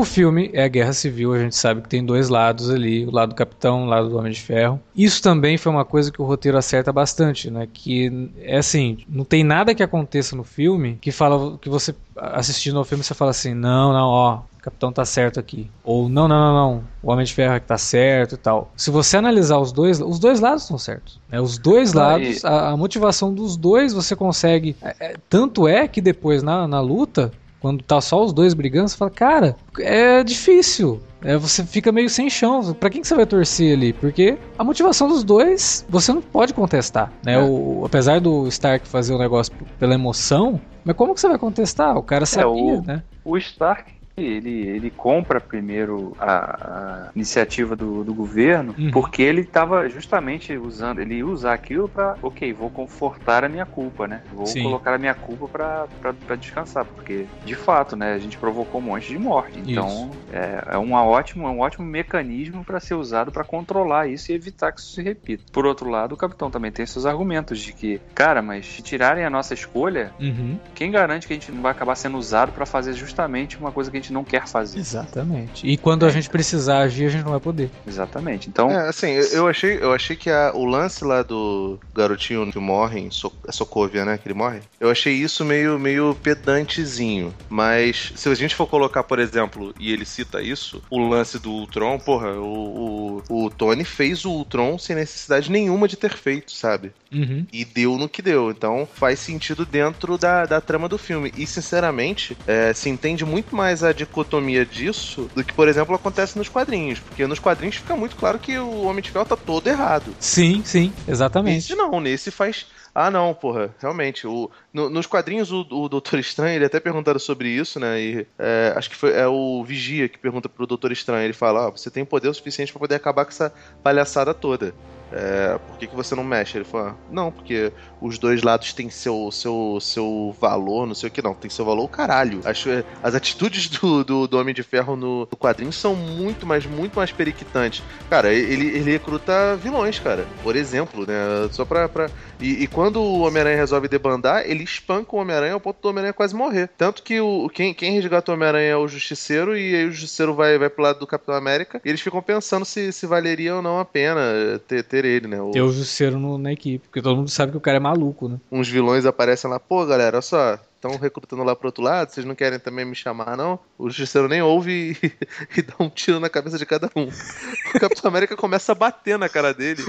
filme é a Guerra Civil, a gente sabe que tem dois lados ali, o lado do Capitão, o lado do Homem de Ferro. Isso também foi uma coisa que o roteiro acerta bastante, né? Que é assim, não tem nada que aconteça no filme que fala que você assistindo ao filme você fala assim: "Não, não, ó, o Capitão tá certo aqui". Ou não, não, não, não, o Homem de Ferro é que tá certo e tal. Se você analisar os dois, os dois lados estão certos. Né? Os dois lados, a, a, motivação dos dois você consegue. É, é, tanto é que depois na, na luta quando tá só os dois brigando, você fala, cara, é difícil. É, você fica meio sem chão. Pra quem que você vai torcer ali? Porque a motivação dos dois você não pode contestar. Né? É. O, apesar do Stark fazer o negócio pela emoção, mas como que você vai contestar? O cara sabia, é, o, né? O Stark ele, ele compra primeiro a, a iniciativa do, do governo, uhum. porque ele estava justamente usando, ele ia usar aquilo para, ok, vou confortar a minha culpa, né? Vou Sim. colocar a minha culpa para descansar, porque de fato, né, a gente provocou um monte de morte. Então é, é, uma ótimo, é um ótimo mecanismo para ser usado para controlar isso e evitar que isso se repita. Por outro lado, o capitão também tem seus argumentos de que, cara, mas se tirarem a nossa escolha, uhum. quem garante que a gente não vai acabar sendo usado para fazer justamente uma coisa que a gente gente não quer fazer. Exatamente. E quando a gente precisar agir, a gente não vai poder. Exatamente. Então, É, assim, eu, eu achei, eu achei que a- o lance lá do garotinho que morre em so é Sokovia, né? Que ele morre. Eu achei isso meio, meio pedantezinho. Mas se a gente for colocar, por exemplo, e ele cita isso, o lance do Ultron, porra, o, o, o Tony fez o Ultron sem necessidade nenhuma de ter feito, sabe? Uhum. E deu no que deu. Então faz sentido dentro da, da trama do filme. E sinceramente, é, se entende muito mais a dicotomia disso do que, por exemplo, acontece nos quadrinhos. Porque nos quadrinhos fica muito claro que o Homem de Ferro tá todo errado. Sim, sim, exatamente. Nesse não, nesse faz. Ah, não, porra, realmente. O, no- nos quadrinhos, o, o Doutor Estranho, ele até perguntaram sobre isso, né? E é, acho que foi é o Vigia que pergunta pro Doutor Estranho. Ele fala: Ó, você tem poder o suficiente pra poder acabar com essa palhaçada toda. É, por que, que você não mexe? Ele falou: Não, porque os dois lados têm seu, seu, seu valor, não sei o que, não. Tem seu valor o caralho. Acho, é, as atitudes do, do, do Homem de Ferro no, no quadrinho são muito mais, muito mais periquitantes. Cara, ele, ele recruta vilões, cara. Por exemplo, né? Só pra. pra... E, e quando o Homem-Aranha resolve debandar, ele espanca o Homem-Aranha ao ponto do Homem-Aranha quase morrer. Tanto que o, quem, quem resgata o Homem-Aranha é o Justiceiro, e aí o Justiceiro vai, vai pro lado do Capitão América, e eles ficam pensando se, se valeria ou não a pena ter, ter ele, né? O- Ter o Justiceiro no- na equipe, porque todo mundo sabe que o cara é maluco, né? uns vilões aparecem lá, pô, galera, olha só, estão recrutando lá pro outro lado, vocês não querem também me chamar, não? O Justiceiro nem ouve e, e dá um tiro na cabeça de cada um. O Capitão América começa a bater na cara dele,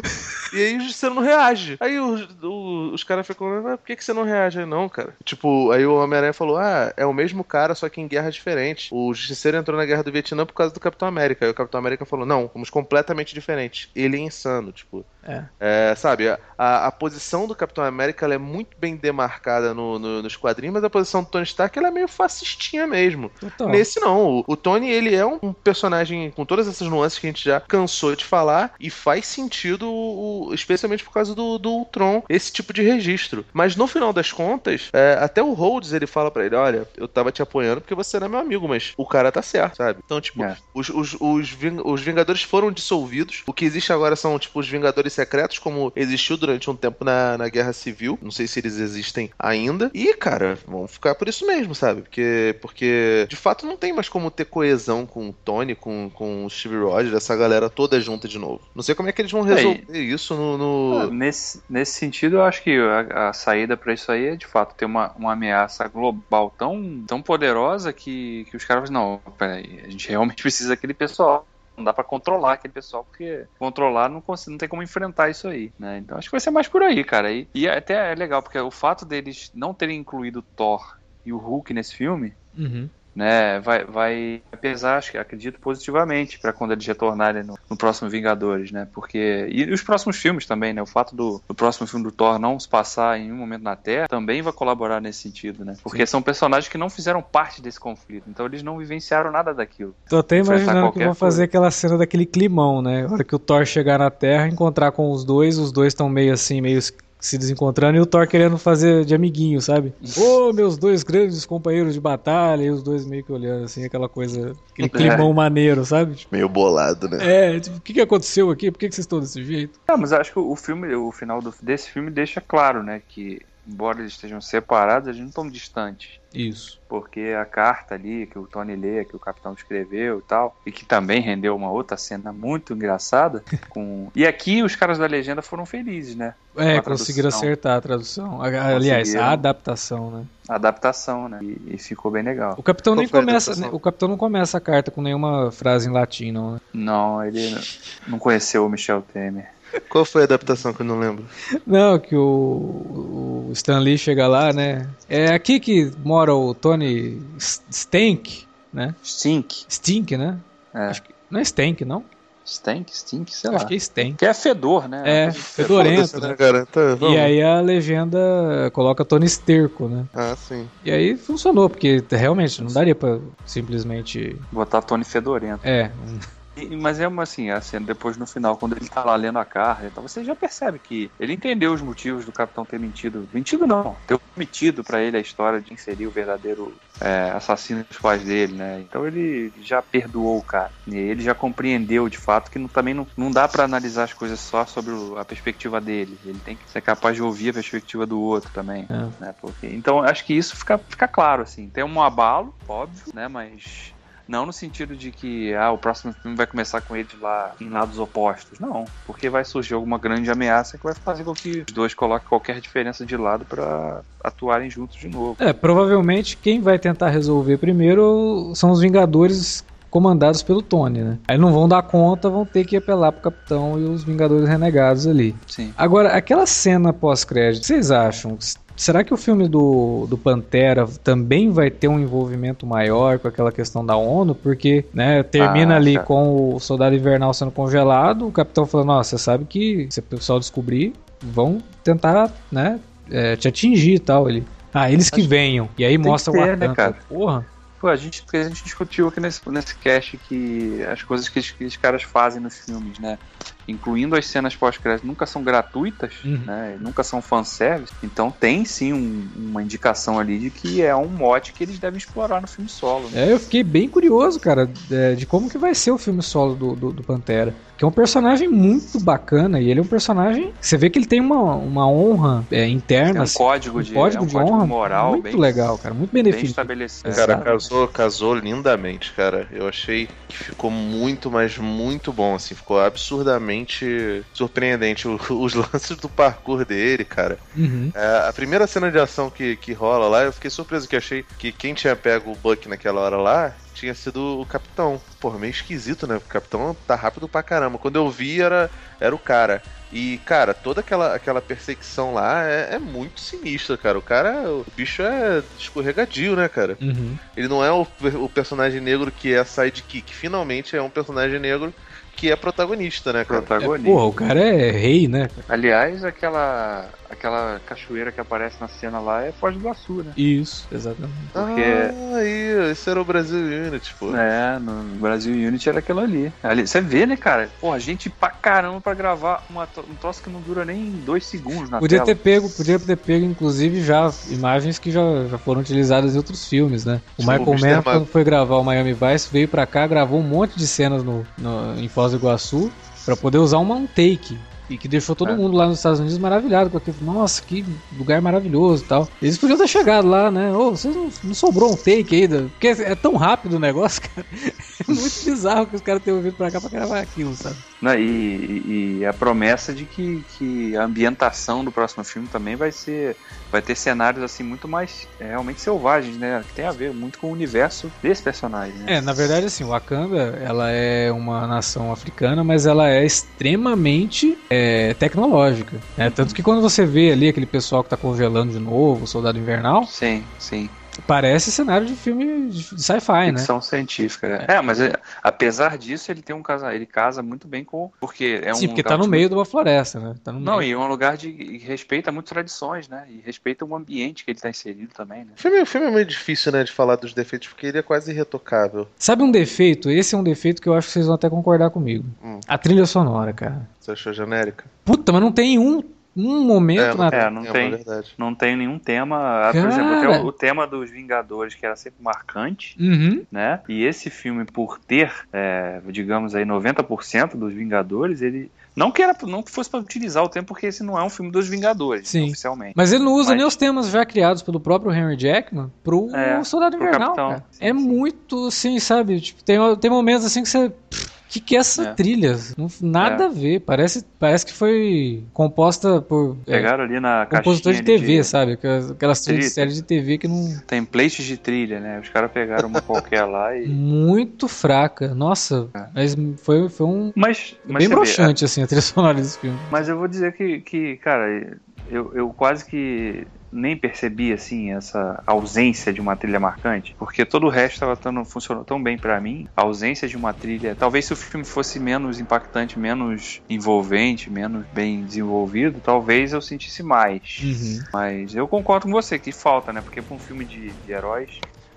e aí o Justiceiro não reage. Aí o- o- os caras ficam, mas por que, que você não reage? Aí, Não, cara. Tipo, aí o Homem-Aranha falou, ah, é o mesmo cara, só que em guerras diferentes. O Justiceiro entrou na Guerra do Vietnã por causa do Capitão América. Aí o Capitão América falou, não, fomos completamente diferentes. Ele é insano, tipo... É. É, sabe, a, a, posição do Capitão América ela é muito bem demarcada no, no- nos quadrinhos, mas a posição do Tony Stark ela é meio fascistinha mesmo. Total. Nesse não, o, o Tony ele é um personagem com todas essas nuances que a gente já cansou de falar e faz sentido, o- especialmente por causa do, do Ultron, esse tipo de registro. Mas no final das contas, é, até o Rhodes ele fala pra ele, olha, eu tava te apoiando porque você era meu amigo, mas o cara tá certo, sabe? Então, tipo, É. os, os, os, Ving- os Vingadores foram dissolvidos. O que existe agora são, tipo, os Vingadores Secretos, como existiu durante um tempo na, na Guerra Civil. Não sei se eles existem ainda. E, cara, vão ficar por isso mesmo, sabe? Porque, porque de fato, não tem mais como ter coesão com o Tony, com, com o Steve Rogers, essa galera toda junta de novo. Não sei como é que eles vão resolver isso no. no- Ah, Nesse, nesse sentido, eu acho que a, a saída pra isso aí é de fato ter uma, uma ameaça global tão, tão poderosa que, que os caras falam, não, peraí, a gente realmente precisa daquele pessoal. Não dá pra controlar aquele pessoal, porque controlar não, não tem como enfrentar isso aí, né? Então acho que vai ser mais por aí, cara. E, e até é legal, porque o fato deles não terem incluído Thor e o Hulk nesse filme, Uhum. Né, vai, vai pesar, acho que acredito positivamente para quando eles retornarem no, no próximo Vingadores, né? Porque e os próximos filmes também, né? O fato do, do próximo filme do Thor não se passar em um momento na Terra também vai colaborar nesse sentido, né? Porque são personagens que não fizeram parte desse conflito, então eles não vivenciaram nada daquilo. Tô até imaginando que vão fazer aquela cena daquele climão, né? A hora que o Thor chegar na Terra, encontrar com os dois, os dois estão meio assim, meio se desencontrando, e o Thor querendo fazer de amiguinho, sabe? Ô, meus dois grandes companheiros de batalha, e os dois meio que olhando assim, aquela coisa, aquele climão maneiro, sabe? Tipo, Meio bolado, né? é, tipo, o que, que aconteceu aqui? Por que, que vocês estão desse jeito? Ah, mas acho que o filme, o final do- desse filme deixa claro, né? Que embora eles estejam separados, eles não estão distantes. Isso. porque a carta ali que o Tony lê, que o capitão escreveu e tal, e que também rendeu uma outra cena muito engraçada. com E aqui os caras da legenda foram felizes, né? É, conseguiram acertar a tradução. Aliás, a adaptação, né? A adaptação, né? E, e ficou bem legal. O capitão Qual nem começa, né, o capitão não começa a carta com nenhuma frase em latim, não, né? Não, ele não conheceu o Michel Temer. Qual foi a adaptação que eu não lembro? Não, que o, o Stan Lee chega lá, né? É aqui que mora o Tony Stank, né? Stink. Stink, né? É. Acho que, não é Stank, não? Stank, Stink, sei lá. Acho que é Stank. Que é fedor, né? É, fedorento, né? cara? Tá, vamos. E aí a legenda coloca Tony Esterco, né? Ah, sim. E aí funcionou, porque realmente não daria pra simplesmente... Botar Tony fedorento. É, E- Mas é uma assim, a cena depois no final, quando ele tá lá lendo a carta, e tal, você já percebe que ele entendeu os motivos do capitão ter mentido. Mentido não, ter omitido pra ele a história de inserir o verdadeiro é, assassino dos pais dele, né? Então ele já perdoou o cara. E ele já compreendeu de fato que não- também não, não dá pra analisar as coisas só sobre o- a perspectiva dele. Ele tem que ser capaz de ouvir a perspectiva do outro também. É. Né? Porque, então acho que isso fica, fica claro, assim. Tem um abalo, óbvio, né? Mas Não no sentido de que ah, o próximo filme vai começar com eles lá em lados opostos. Não, porque vai surgir alguma grande ameaça que vai fazer com que os dois coloquem qualquer diferença de lado para atuarem juntos de novo. É, provavelmente quem vai tentar resolver primeiro são os Vingadores comandados pelo Tony, né? Aí não vão dar conta, vão ter que apelar pro Capitão e os Vingadores Renegados ali. Sim. Agora, aquela cena pós-crédito, vocês acham? Será que o filme do, do Pantera também vai ter um envolvimento maior com aquela questão da ONU? Porque, né, termina Ah, ali com o Soldado Invernal sendo congelado, o Capitão falando, nossa, você sabe que se o pessoal descobrir, vão tentar, né, é, te atingir e tal. Ele, ah, eles que venham. E aí mostra o ter, né, Wakanda. cara? Porra. Pô, a gente, a gente discutiu aqui nesse, nesse cast que as coisas que, que os caras fazem nos filmes, né? Incluindo as cenas pós-crédito, nunca são gratuitas, Uhum. né? Nunca são fanservice. Então tem sim um- uma indicação ali de que é um mote que eles devem explorar no filme solo. Né? É, eu fiquei bem curioso, cara, é, de como que vai ser o filme solo do, do, do Pantera. Que é um personagem muito bacana e ele é um personagem. Você vê que ele tem uma, uma honra é, interna. Tem um assim, código um de, código é um de código honra moral muito bem, legal, cara, muito bem benefício. estabelecido. Cara, casou, casou lindamente, cara. Eu achei que ficou muito, mas muito bom, assim. Ficou absurdamente surpreendente. O- os lances do parkour dele, cara. Uhum. É, a primeira cena de ação que, que rola lá, eu fiquei surpreso que achei que quem tinha pego o Buck naquela hora lá tinha sido o capitão. Porra, meio esquisito, né? O capitão tá rápido pra caramba. Quando eu vi, era, era o cara. E, cara, toda aquela, aquela perseguição lá é, é muito sinistra, cara. O cara, o bicho é escorregadio, né, cara? Uhum. Ele não é o, o personagem negro que é sidekick. Finalmente é um personagem negro que é protagonista, né, cara? É, Protagonista. porra, o cara é rei, né? Aliás, aquela, aquela cachoeira que aparece na cena lá é Foz do Iguaçu, né? Isso, exatamente. Porque- Ah, aí, esse era o Brasil Unity, pô. É, no Brasil Unity era aquilo ali. ali. Você vê, né, cara? Porra, gente pra caramba pra gravar uma, um troço que não dura nem dois segundos na Podia ter tela. pego, podia ter pego, inclusive, já imagens que já, já foram utilizadas em outros filmes, né? O Michael. Mann, Ma- quando foi gravar o Miami Vice, veio pra cá, gravou um monte de cenas no, no- em Foz do Iguaçu pra poder usar uma um take. E que deixou todo É. mundo lá nos Estados Unidos maravilhado com aquilo. Nossa, que lugar maravilhoso e tal. Eles podiam ter chegado lá, né? Ô, vocês não, não sobrou um take aí? da- Porque é tão rápido o negócio, cara. É muito bizarro que os caras tenham vindo pra cá pra gravar aquilo, sabe? E, e- e a promessa de que, que a ambientação do próximo filme também vai ser. Vai ter cenários assim muito mais é, realmente selvagens, né? Que tem a ver muito com o universo desse personagem. Né? É, na verdade, assim, Wakanda, ela é uma nação africana, mas ela é extremamente é, tecnológica. né? Tanto que quando você vê ali aquele pessoal que tá congelando de novo, o Soldado Invernal, Sim, sim. Parece cenário de filme de sci-fi, né? Ficção científica. né? É, mas é, apesar disso, ele tem um casa, ele casa muito bem com. Porque é um Sim, porque lugar tá no de- meio de uma floresta, né? Tá no Não, meio. e é um lugar de e respeita muito tradições, né? E respeita o ambiente que ele tá inserido também, né? O filme, o filme é meio difícil, né, de falar dos defeitos, porque ele é quase irretocável. Sabe um defeito? Esse é um defeito que eu acho que vocês vão até concordar comigo. Hum. A trilha sonora, cara. Você achou genérica? Puta, mas não tem um, um momento na É, não é tem. verdade. Não tem nenhum tema. ah, Por Cara. exemplo, o, o tema dos Vingadores, que era sempre marcante, Uhum. né? E esse filme, por ter, é, digamos aí, 90% dos Vingadores, ele. Não que, era, não que fosse para utilizar o tema, porque esse não é um filme dos Vingadores, Sim. oficialmente. Mas ele não usa Mas- nem os temas já criados pelo próprio Henry Jackman pro É, Soldado pro Invernal, Capitão. cara. Sim, é sim. muito assim, sabe? Tipo, tem, tem momentos assim que você. O que, que é essa É. trilha? Não, nada É. a ver. Parece, parece que foi composta por é, Pegaram ali na compositor de TV, de sabe? Aquelas, aquelas trilhas de série de TV que não. templates de trilha, né? Os caras pegaram uma qualquer lá e. Muito fraca. Nossa, É. mas foi, foi um. Mas, mas bem você vê, broxante, assim, a trilha sonora desse filme. Mas eu vou dizer que, que cara, eu, eu quase que nem percebi, assim, essa ausência de uma trilha marcante, porque todo o resto estava tão, funcionou tão bem pra mim. A ausência de uma trilha, talvez se o filme fosse menos impactante, menos envolvente, menos bem desenvolvido, talvez eu sentisse mais. Uhum. Mas eu concordo com você que falta, né? Porque pra um filme de, de heróis,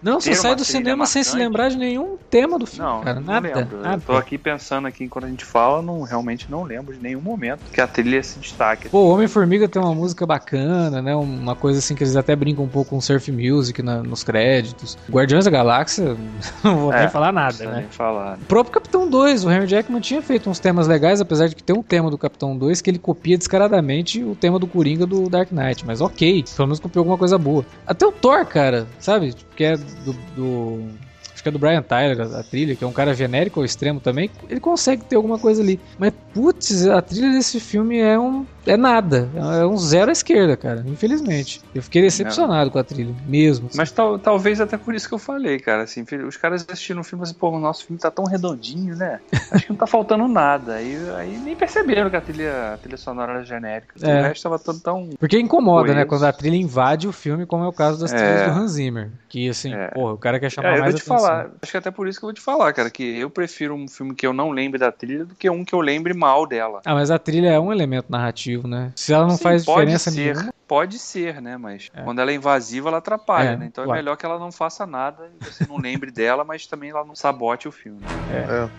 Não, você sai do cinema sem se marcante? lembrar de nenhum tema do filme, não, cara. não Nada, lembro. nada. Eu tô aqui pensando aqui quando a gente fala, não realmente não lembro de nenhum momento que a trilha se destaque. Pô, Homem-Formiga tem uma música bacana, né? Uma coisa assim que eles até brincam um pouco com surf music na- nos créditos. Guardiões da Galáxia, não vou É, nem falar nada, né? nem falar. O próprio Capitão 2, o Henry Jackman tinha feito uns temas legais, apesar de que tem um tema do Capitão 2 que ele copia descaradamente o tema do Coringa do Dark Knight. Mas ok, pelo menos copiou alguma coisa boa. Até o Thor, cara, sabe? Que é do. do- Acho que é do Brian Tyler, a, a trilha, que é um cara genérico ao extremo também, ele consegue ter alguma coisa ali. Mas, putz, a trilha desse filme é um. É nada. É um zero à esquerda, cara. Infelizmente. Eu fiquei decepcionado com a trilha, mesmo. Mas tal, talvez até por isso que eu falei, cara. Assim, os caras assistiram o filme assim, pô, o nosso filme tá tão redondinho, né? Acho que não tá faltando nada. Aí, aí nem perceberam que a trilha, a trilha sonora era genérica. É. O resto tava todo tão. Porque incomoda, né? Coeso. Quando a trilha invade o filme, como é o caso das É. trilhas do Hans Zimmer. Que, assim, É. porra, o cara quer chamar É, eu mais vou te atenção. falar, acho que até por isso que eu vou te falar, cara, que eu prefiro um filme que eu não lembre da trilha do que um que eu lembre mal dela. Ah, mas a trilha é um elemento narrativo, né? Se ela não Sim, faz pode diferença ser, nenhuma. Pode ser, né? Mas É. quando ela é invasiva, ela atrapalha, É, né? Então claro. é melhor que ela não faça nada e você não lembre dela, mas também ela não sabote o filme. É.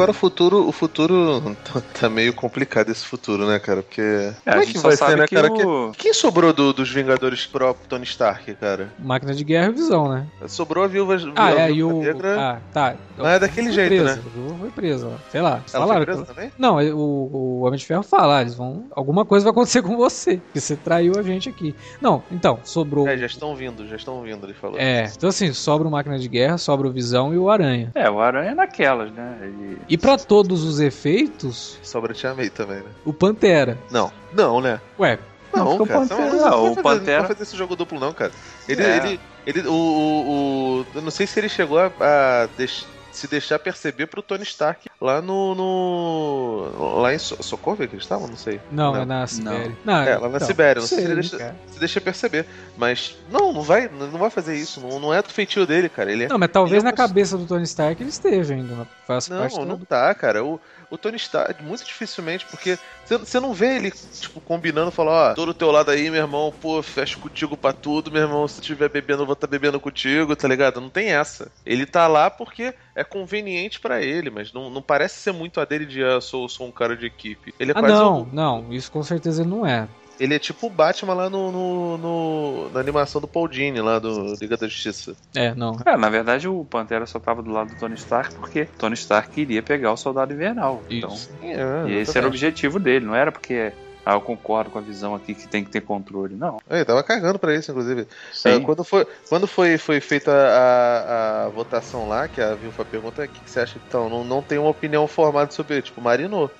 Agora o futuro, o futuro tá- tá meio complicado esse futuro, né, cara? Porque É, como é que vai ser, né, que cara? o- Que- Quem sobrou do- dos Vingadores pro Tony Stark, cara? Máquina de guerra e visão, né? Sobrou a Viúva, Ah, Viúva é, e o. Negra. Ah, tá. Não é daquele jeito, presa, né? Foi presa lá. Sei lá. Ela falaram foi que presa também? Não, o, o Homem de Ferro fala, ah, eles vão. Alguma coisa vai acontecer com você, porque você traiu a gente aqui. Não, então, sobrou. É, já estão vindo, já estão vindo, ele falou. É, então assim, sobra o Máquina de Guerra, sobra o Visão e o Aranha. É, o Aranha é naquelas, né? Ele- E pra todos os efeitos, Sobra Tia May também, né? o Pantera. Não, não, né? Ué, Não, Não, cara. Pantera- não, não, o fazer, Pantera- Não vai fazer esse jogo duplo, não, cara. Ele. É. ele, ele o, o, o- Eu não sei se ele chegou a, a deix- se deixar perceber pro Tony Stark lá no. no lá em so Sokovia que eles estavam? Não sei. não, Não. é na Sibéria. Não, É, lá na então, Sibéria, não sei se ele deixa, se deixa perceber. Mas, não, não vai, não vai fazer isso. Não, não é do feitio dele, cara. Ele é. Não, mas talvez é na cabeça do Tony Stark ele esteja ainda. Não faz Não, do- não tá, cara. O, o Tony Stark, muito dificilmente, porque você não vê ele, tipo, combinando, falar, ó, tô do teu lado aí, meu irmão, pô, fecho contigo pra tudo, meu irmão, se tiver bebendo, eu vou tá bebendo contigo, tá ligado? Não tem essa. Ele tá lá porque é conveniente pra ele, mas não, não parece ser muito a dele de, ah, sou, sou um cara de equipe. Ele é Ah, quase não, um- não, isso com certeza ele não é. Ele é tipo o Batman lá no, no- no- na animação do Paul Dini, lá do Liga da Justiça. É, não. É, na verdade o Pantera só tava do lado do Tony Stark porque Tony Stark queria pegar o Soldado Invernal. Então, Isso. É, e esse era o objetivo dele, não era porque ah, eu concordo com a visão aqui que tem que ter controle, não. Ele tava cagando pra isso, inclusive. Sim. É, quando foi, quando foi, foi feita a, a votação lá, que a Vilfa pergunta, o que, que você acha? Então, não, não tem uma opinião formada sobre ele. Tipo, marinou.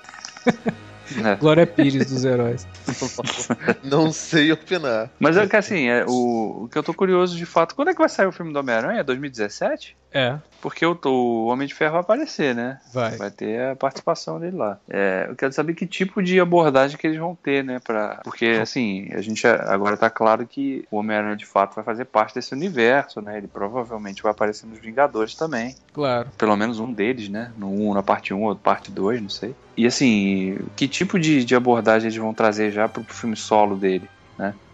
É. Glória Pires dos heróis. não sei opinar. Mas é que assim, é, o, o que eu tô curioso de fato, quando é que vai sair o filme do Homem-Aranha? É 2017? É, Porque o, o Homem de Ferro vai aparecer, né? vai. Vai ter a participação dele lá. É, eu quero saber que tipo de abordagem que eles vão ter, né? Pra... Porque, assim, a gente agora tá claro que o Homem-Aranha de fato vai fazer parte desse universo, né? Ele provavelmente vai aparecer nos Vingadores também. Claro. Pelo menos um deles, né? No um, na parte 1 ou parte 2, não sei. E assim, que tipo de, de abordagem eles vão trazer já pro filme solo dele?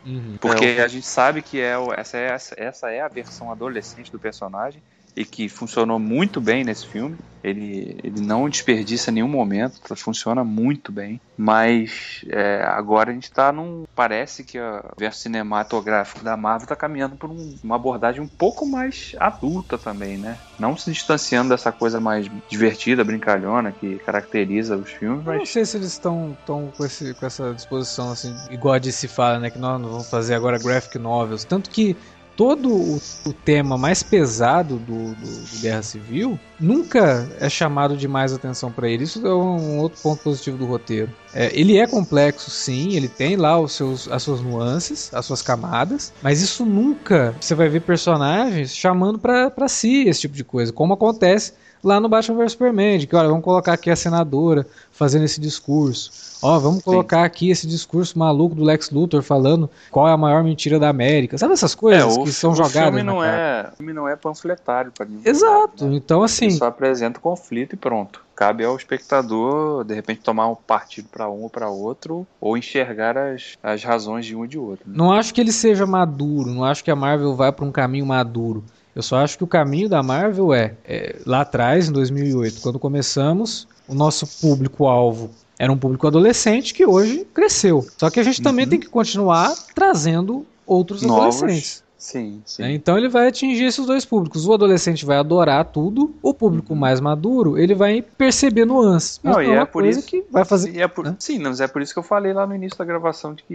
Uhum. Porque É, o- a gente sabe que é, o- essa, é, essa é a versão adolescente do personagem e que funcionou muito bem nesse filme. Ele, ele não desperdiça nenhum momento, tá- funciona muito bem. Mas é, agora a gente tá num. Parece que o verso cinematográfico da Marvel tá caminhando por um- uma abordagem um pouco mais adulta também, né? Não se distanciando dessa coisa mais divertida, brincalhona que caracteriza os filmes, Eu não mas. sei se eles estão tão com, esse- com essa disposição, assim, igual a DC fala, né? Que nós não vamos fazer agora graphic novels. Tanto que todo o, o tema mais pesado do, do- do Guerra Civil nunca é chamado de mais atenção pra ele. Isso é um outro ponto positivo do roteiro. É, ele é complexo, sim, ele tem lá os seus, as suas nuances, as suas camadas, mas isso nunca você vai ver personagens chamando pra si esse tipo de coisa, como acontece lá no Batman vs Superman, de que olha, vamos colocar aqui a senadora fazendo esse discurso. Ó, vamos colocar aqui esse discurso maluco do Lex Luthor falando qual é a maior mentira da América. Sabe essas coisas É, o, que são o jogadas filme na não cara? é, o filme não é panfletário para ninguém. Exato. né? Então assim, Ele só apresenta o conflito e pronto. Cabe ao espectador, de repente, tomar um partido para um ou para outro, ou enxergar as, as razões de um e de outro. Né? Não acho que ele seja maduro, não acho que a Marvel vai para um caminho maduro. Eu só acho que o caminho da Marvel é, é lá atrás, em 2008, quando começamos, o nosso público-alvo era um público adolescente que hoje cresceu. Só que a gente também Uhum. tem que continuar trazendo outros Novos. adolescentes. Sim, sim. né? Então ele vai atingir esses dois públicos. O adolescente vai adorar tudo, o público mais maduro ele vai perceber nuances. Mas Não, não, e é é por isso- que vai fazer. É por- né? Sim, mas é por isso que eu falei lá no início da gravação de que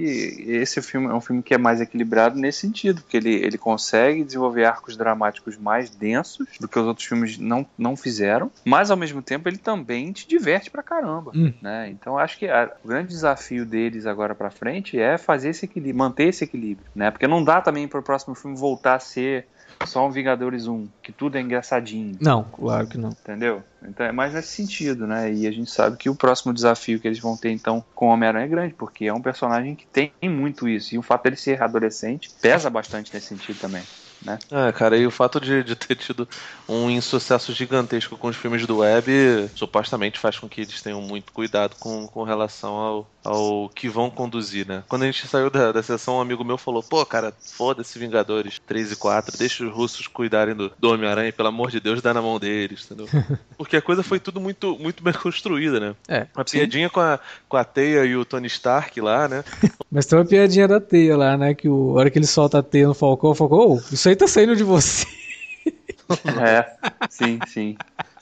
esse filme é um filme que é mais equilibrado nesse sentido, porque ele, ele consegue desenvolver arcos dramáticos mais densos do que os outros filmes não, não fizeram, mas ao mesmo tempo ele também te diverte pra caramba, Hum. né? Então acho que a- o grande desafio deles agora pra frente é fazer esse equilíbrio, manter esse equilíbrio, né? Porque não dá também pro próximo filme voltar a ser só um Vingadores 1, que tudo é engraçadinho. Não, claro que não. Entendeu? Então é mais nesse sentido, né? E a gente sabe que o próximo desafio que eles vão ter então com o Homem-Aranha é grande, porque é um personagem que tem muito isso. E o fato dele ser adolescente pesa bastante nesse sentido também. Né? Ah, cara, e o fato de, de ter tido um insucesso gigantesco com os filmes do Web supostamente faz com que eles tenham muito cuidado com, com relação ao, ao que vão conduzir, né? Quando a gente saiu da, da sessão, um amigo meu falou: pô, cara, foda-se Vingadores 3 e 4, deixa os russos cuidarem do, do Homem-Aranha, pelo amor de Deus, dá na mão deles, entendeu? Porque a coisa foi tudo muito, muito bem construída, né? É. A piadinha com a, com a Teia e o Tony Stark lá, né? Mas tem uma piadinha da teia lá, né? Que o, a hora que ele solta a teia no Falcão, o Falcão, "Ô, isso aí tá saindo de você. É, sim, sim.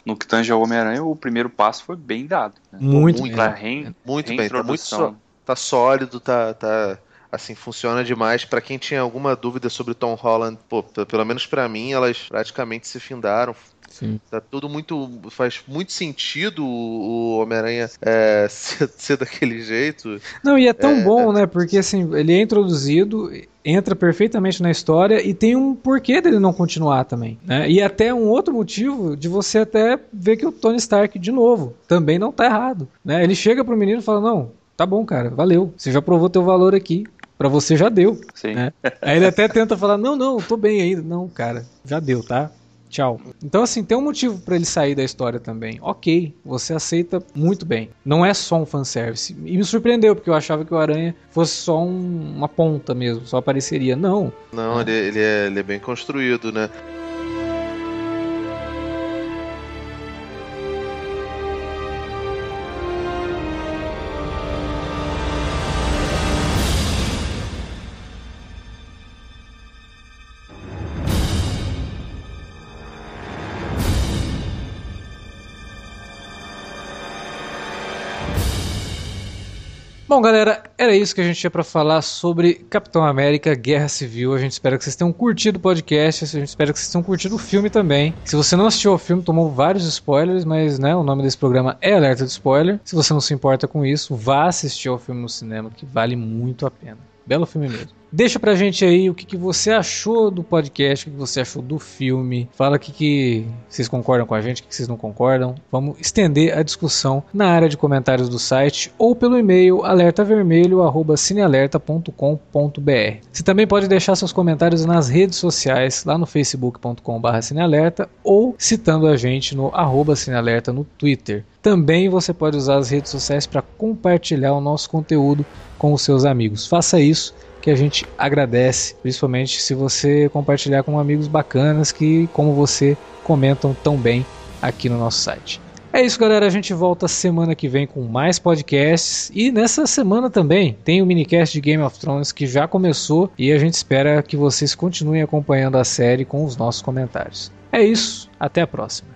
No que tange ao Homem-Aranha, o primeiro passo foi bem dado. Né? Muito muito bem. rein- Muito bem, tá muito só. tá sólido, tá, tá assim, funciona demais. Pra quem tinha alguma dúvida sobre Tom Holland, pô, pelo menos pra mim, elas praticamente se findaram. Sim. Tá tudo muito. Faz muito sentido o o Homem-Aranha é, ser, ser daquele jeito. Não, e é tão É, bom, né? Porque assim, ele é introduzido, entra perfeitamente na história e tem um porquê dele não continuar também. Né? E até um outro motivo de você até ver que o Tony Stark, de novo, também não tá errado. Né? Ele chega pro menino e fala: Não, tá bom, cara, valeu. Você já provou teu valor aqui. Pra você já deu. Sim. né? Aí ele até tenta falar: Não, não, tô bem ainda. Não, cara, já deu, tá? Tchau. Então, assim, tem um motivo pra ele sair da história também. Ok, você aceita muito bem. Não é só um fanservice. E me surpreendeu, porque eu achava que o Aranha fosse só um- uma ponta mesmo, só apareceria. Não. Não, ele, ele, é, ele é bem construído, né? Bom, galera, era isso que a gente tinha pra falar sobre Capitão América Guerra Civil. A gente espera que vocês tenham curtido o podcast, a gente espera que vocês tenham curtido o filme também. Se você não assistiu ao filme, tomou vários spoilers, mas né, o nome desse programa é Alerta de Spoiler. Se você não se importa com isso, vá assistir ao filme no cinema, que vale muito a pena. Belo filme mesmo. Deixa pra gente aí o que, que você achou do podcast, o que, você achou do filme. Fala o que, que vocês concordam com a gente, o que, que vocês não concordam. Vamos estender a discussão na área de comentários do site ou pelo e-mail alertavermelho.cinealerta.com.br. Você também pode deixar seus comentários nas redes sociais, lá no facebook.com.br cinealerta ou citando a gente no arroba cinealerta no Twitter. Também você pode usar as redes sociais para compartilhar o nosso conteúdo com os seus amigos. Faça isso que a gente agradece, principalmente se você compartilhar com amigos bacanas que, como você, comentam tão bem aqui no nosso site. É isso, galera. A gente volta semana que vem com mais podcasts. E nessa semana também tem o minicast de Game of Thrones que já começou. E a gente espera que vocês continuem acompanhando a série com os nossos comentários. É isso. Até a próxima.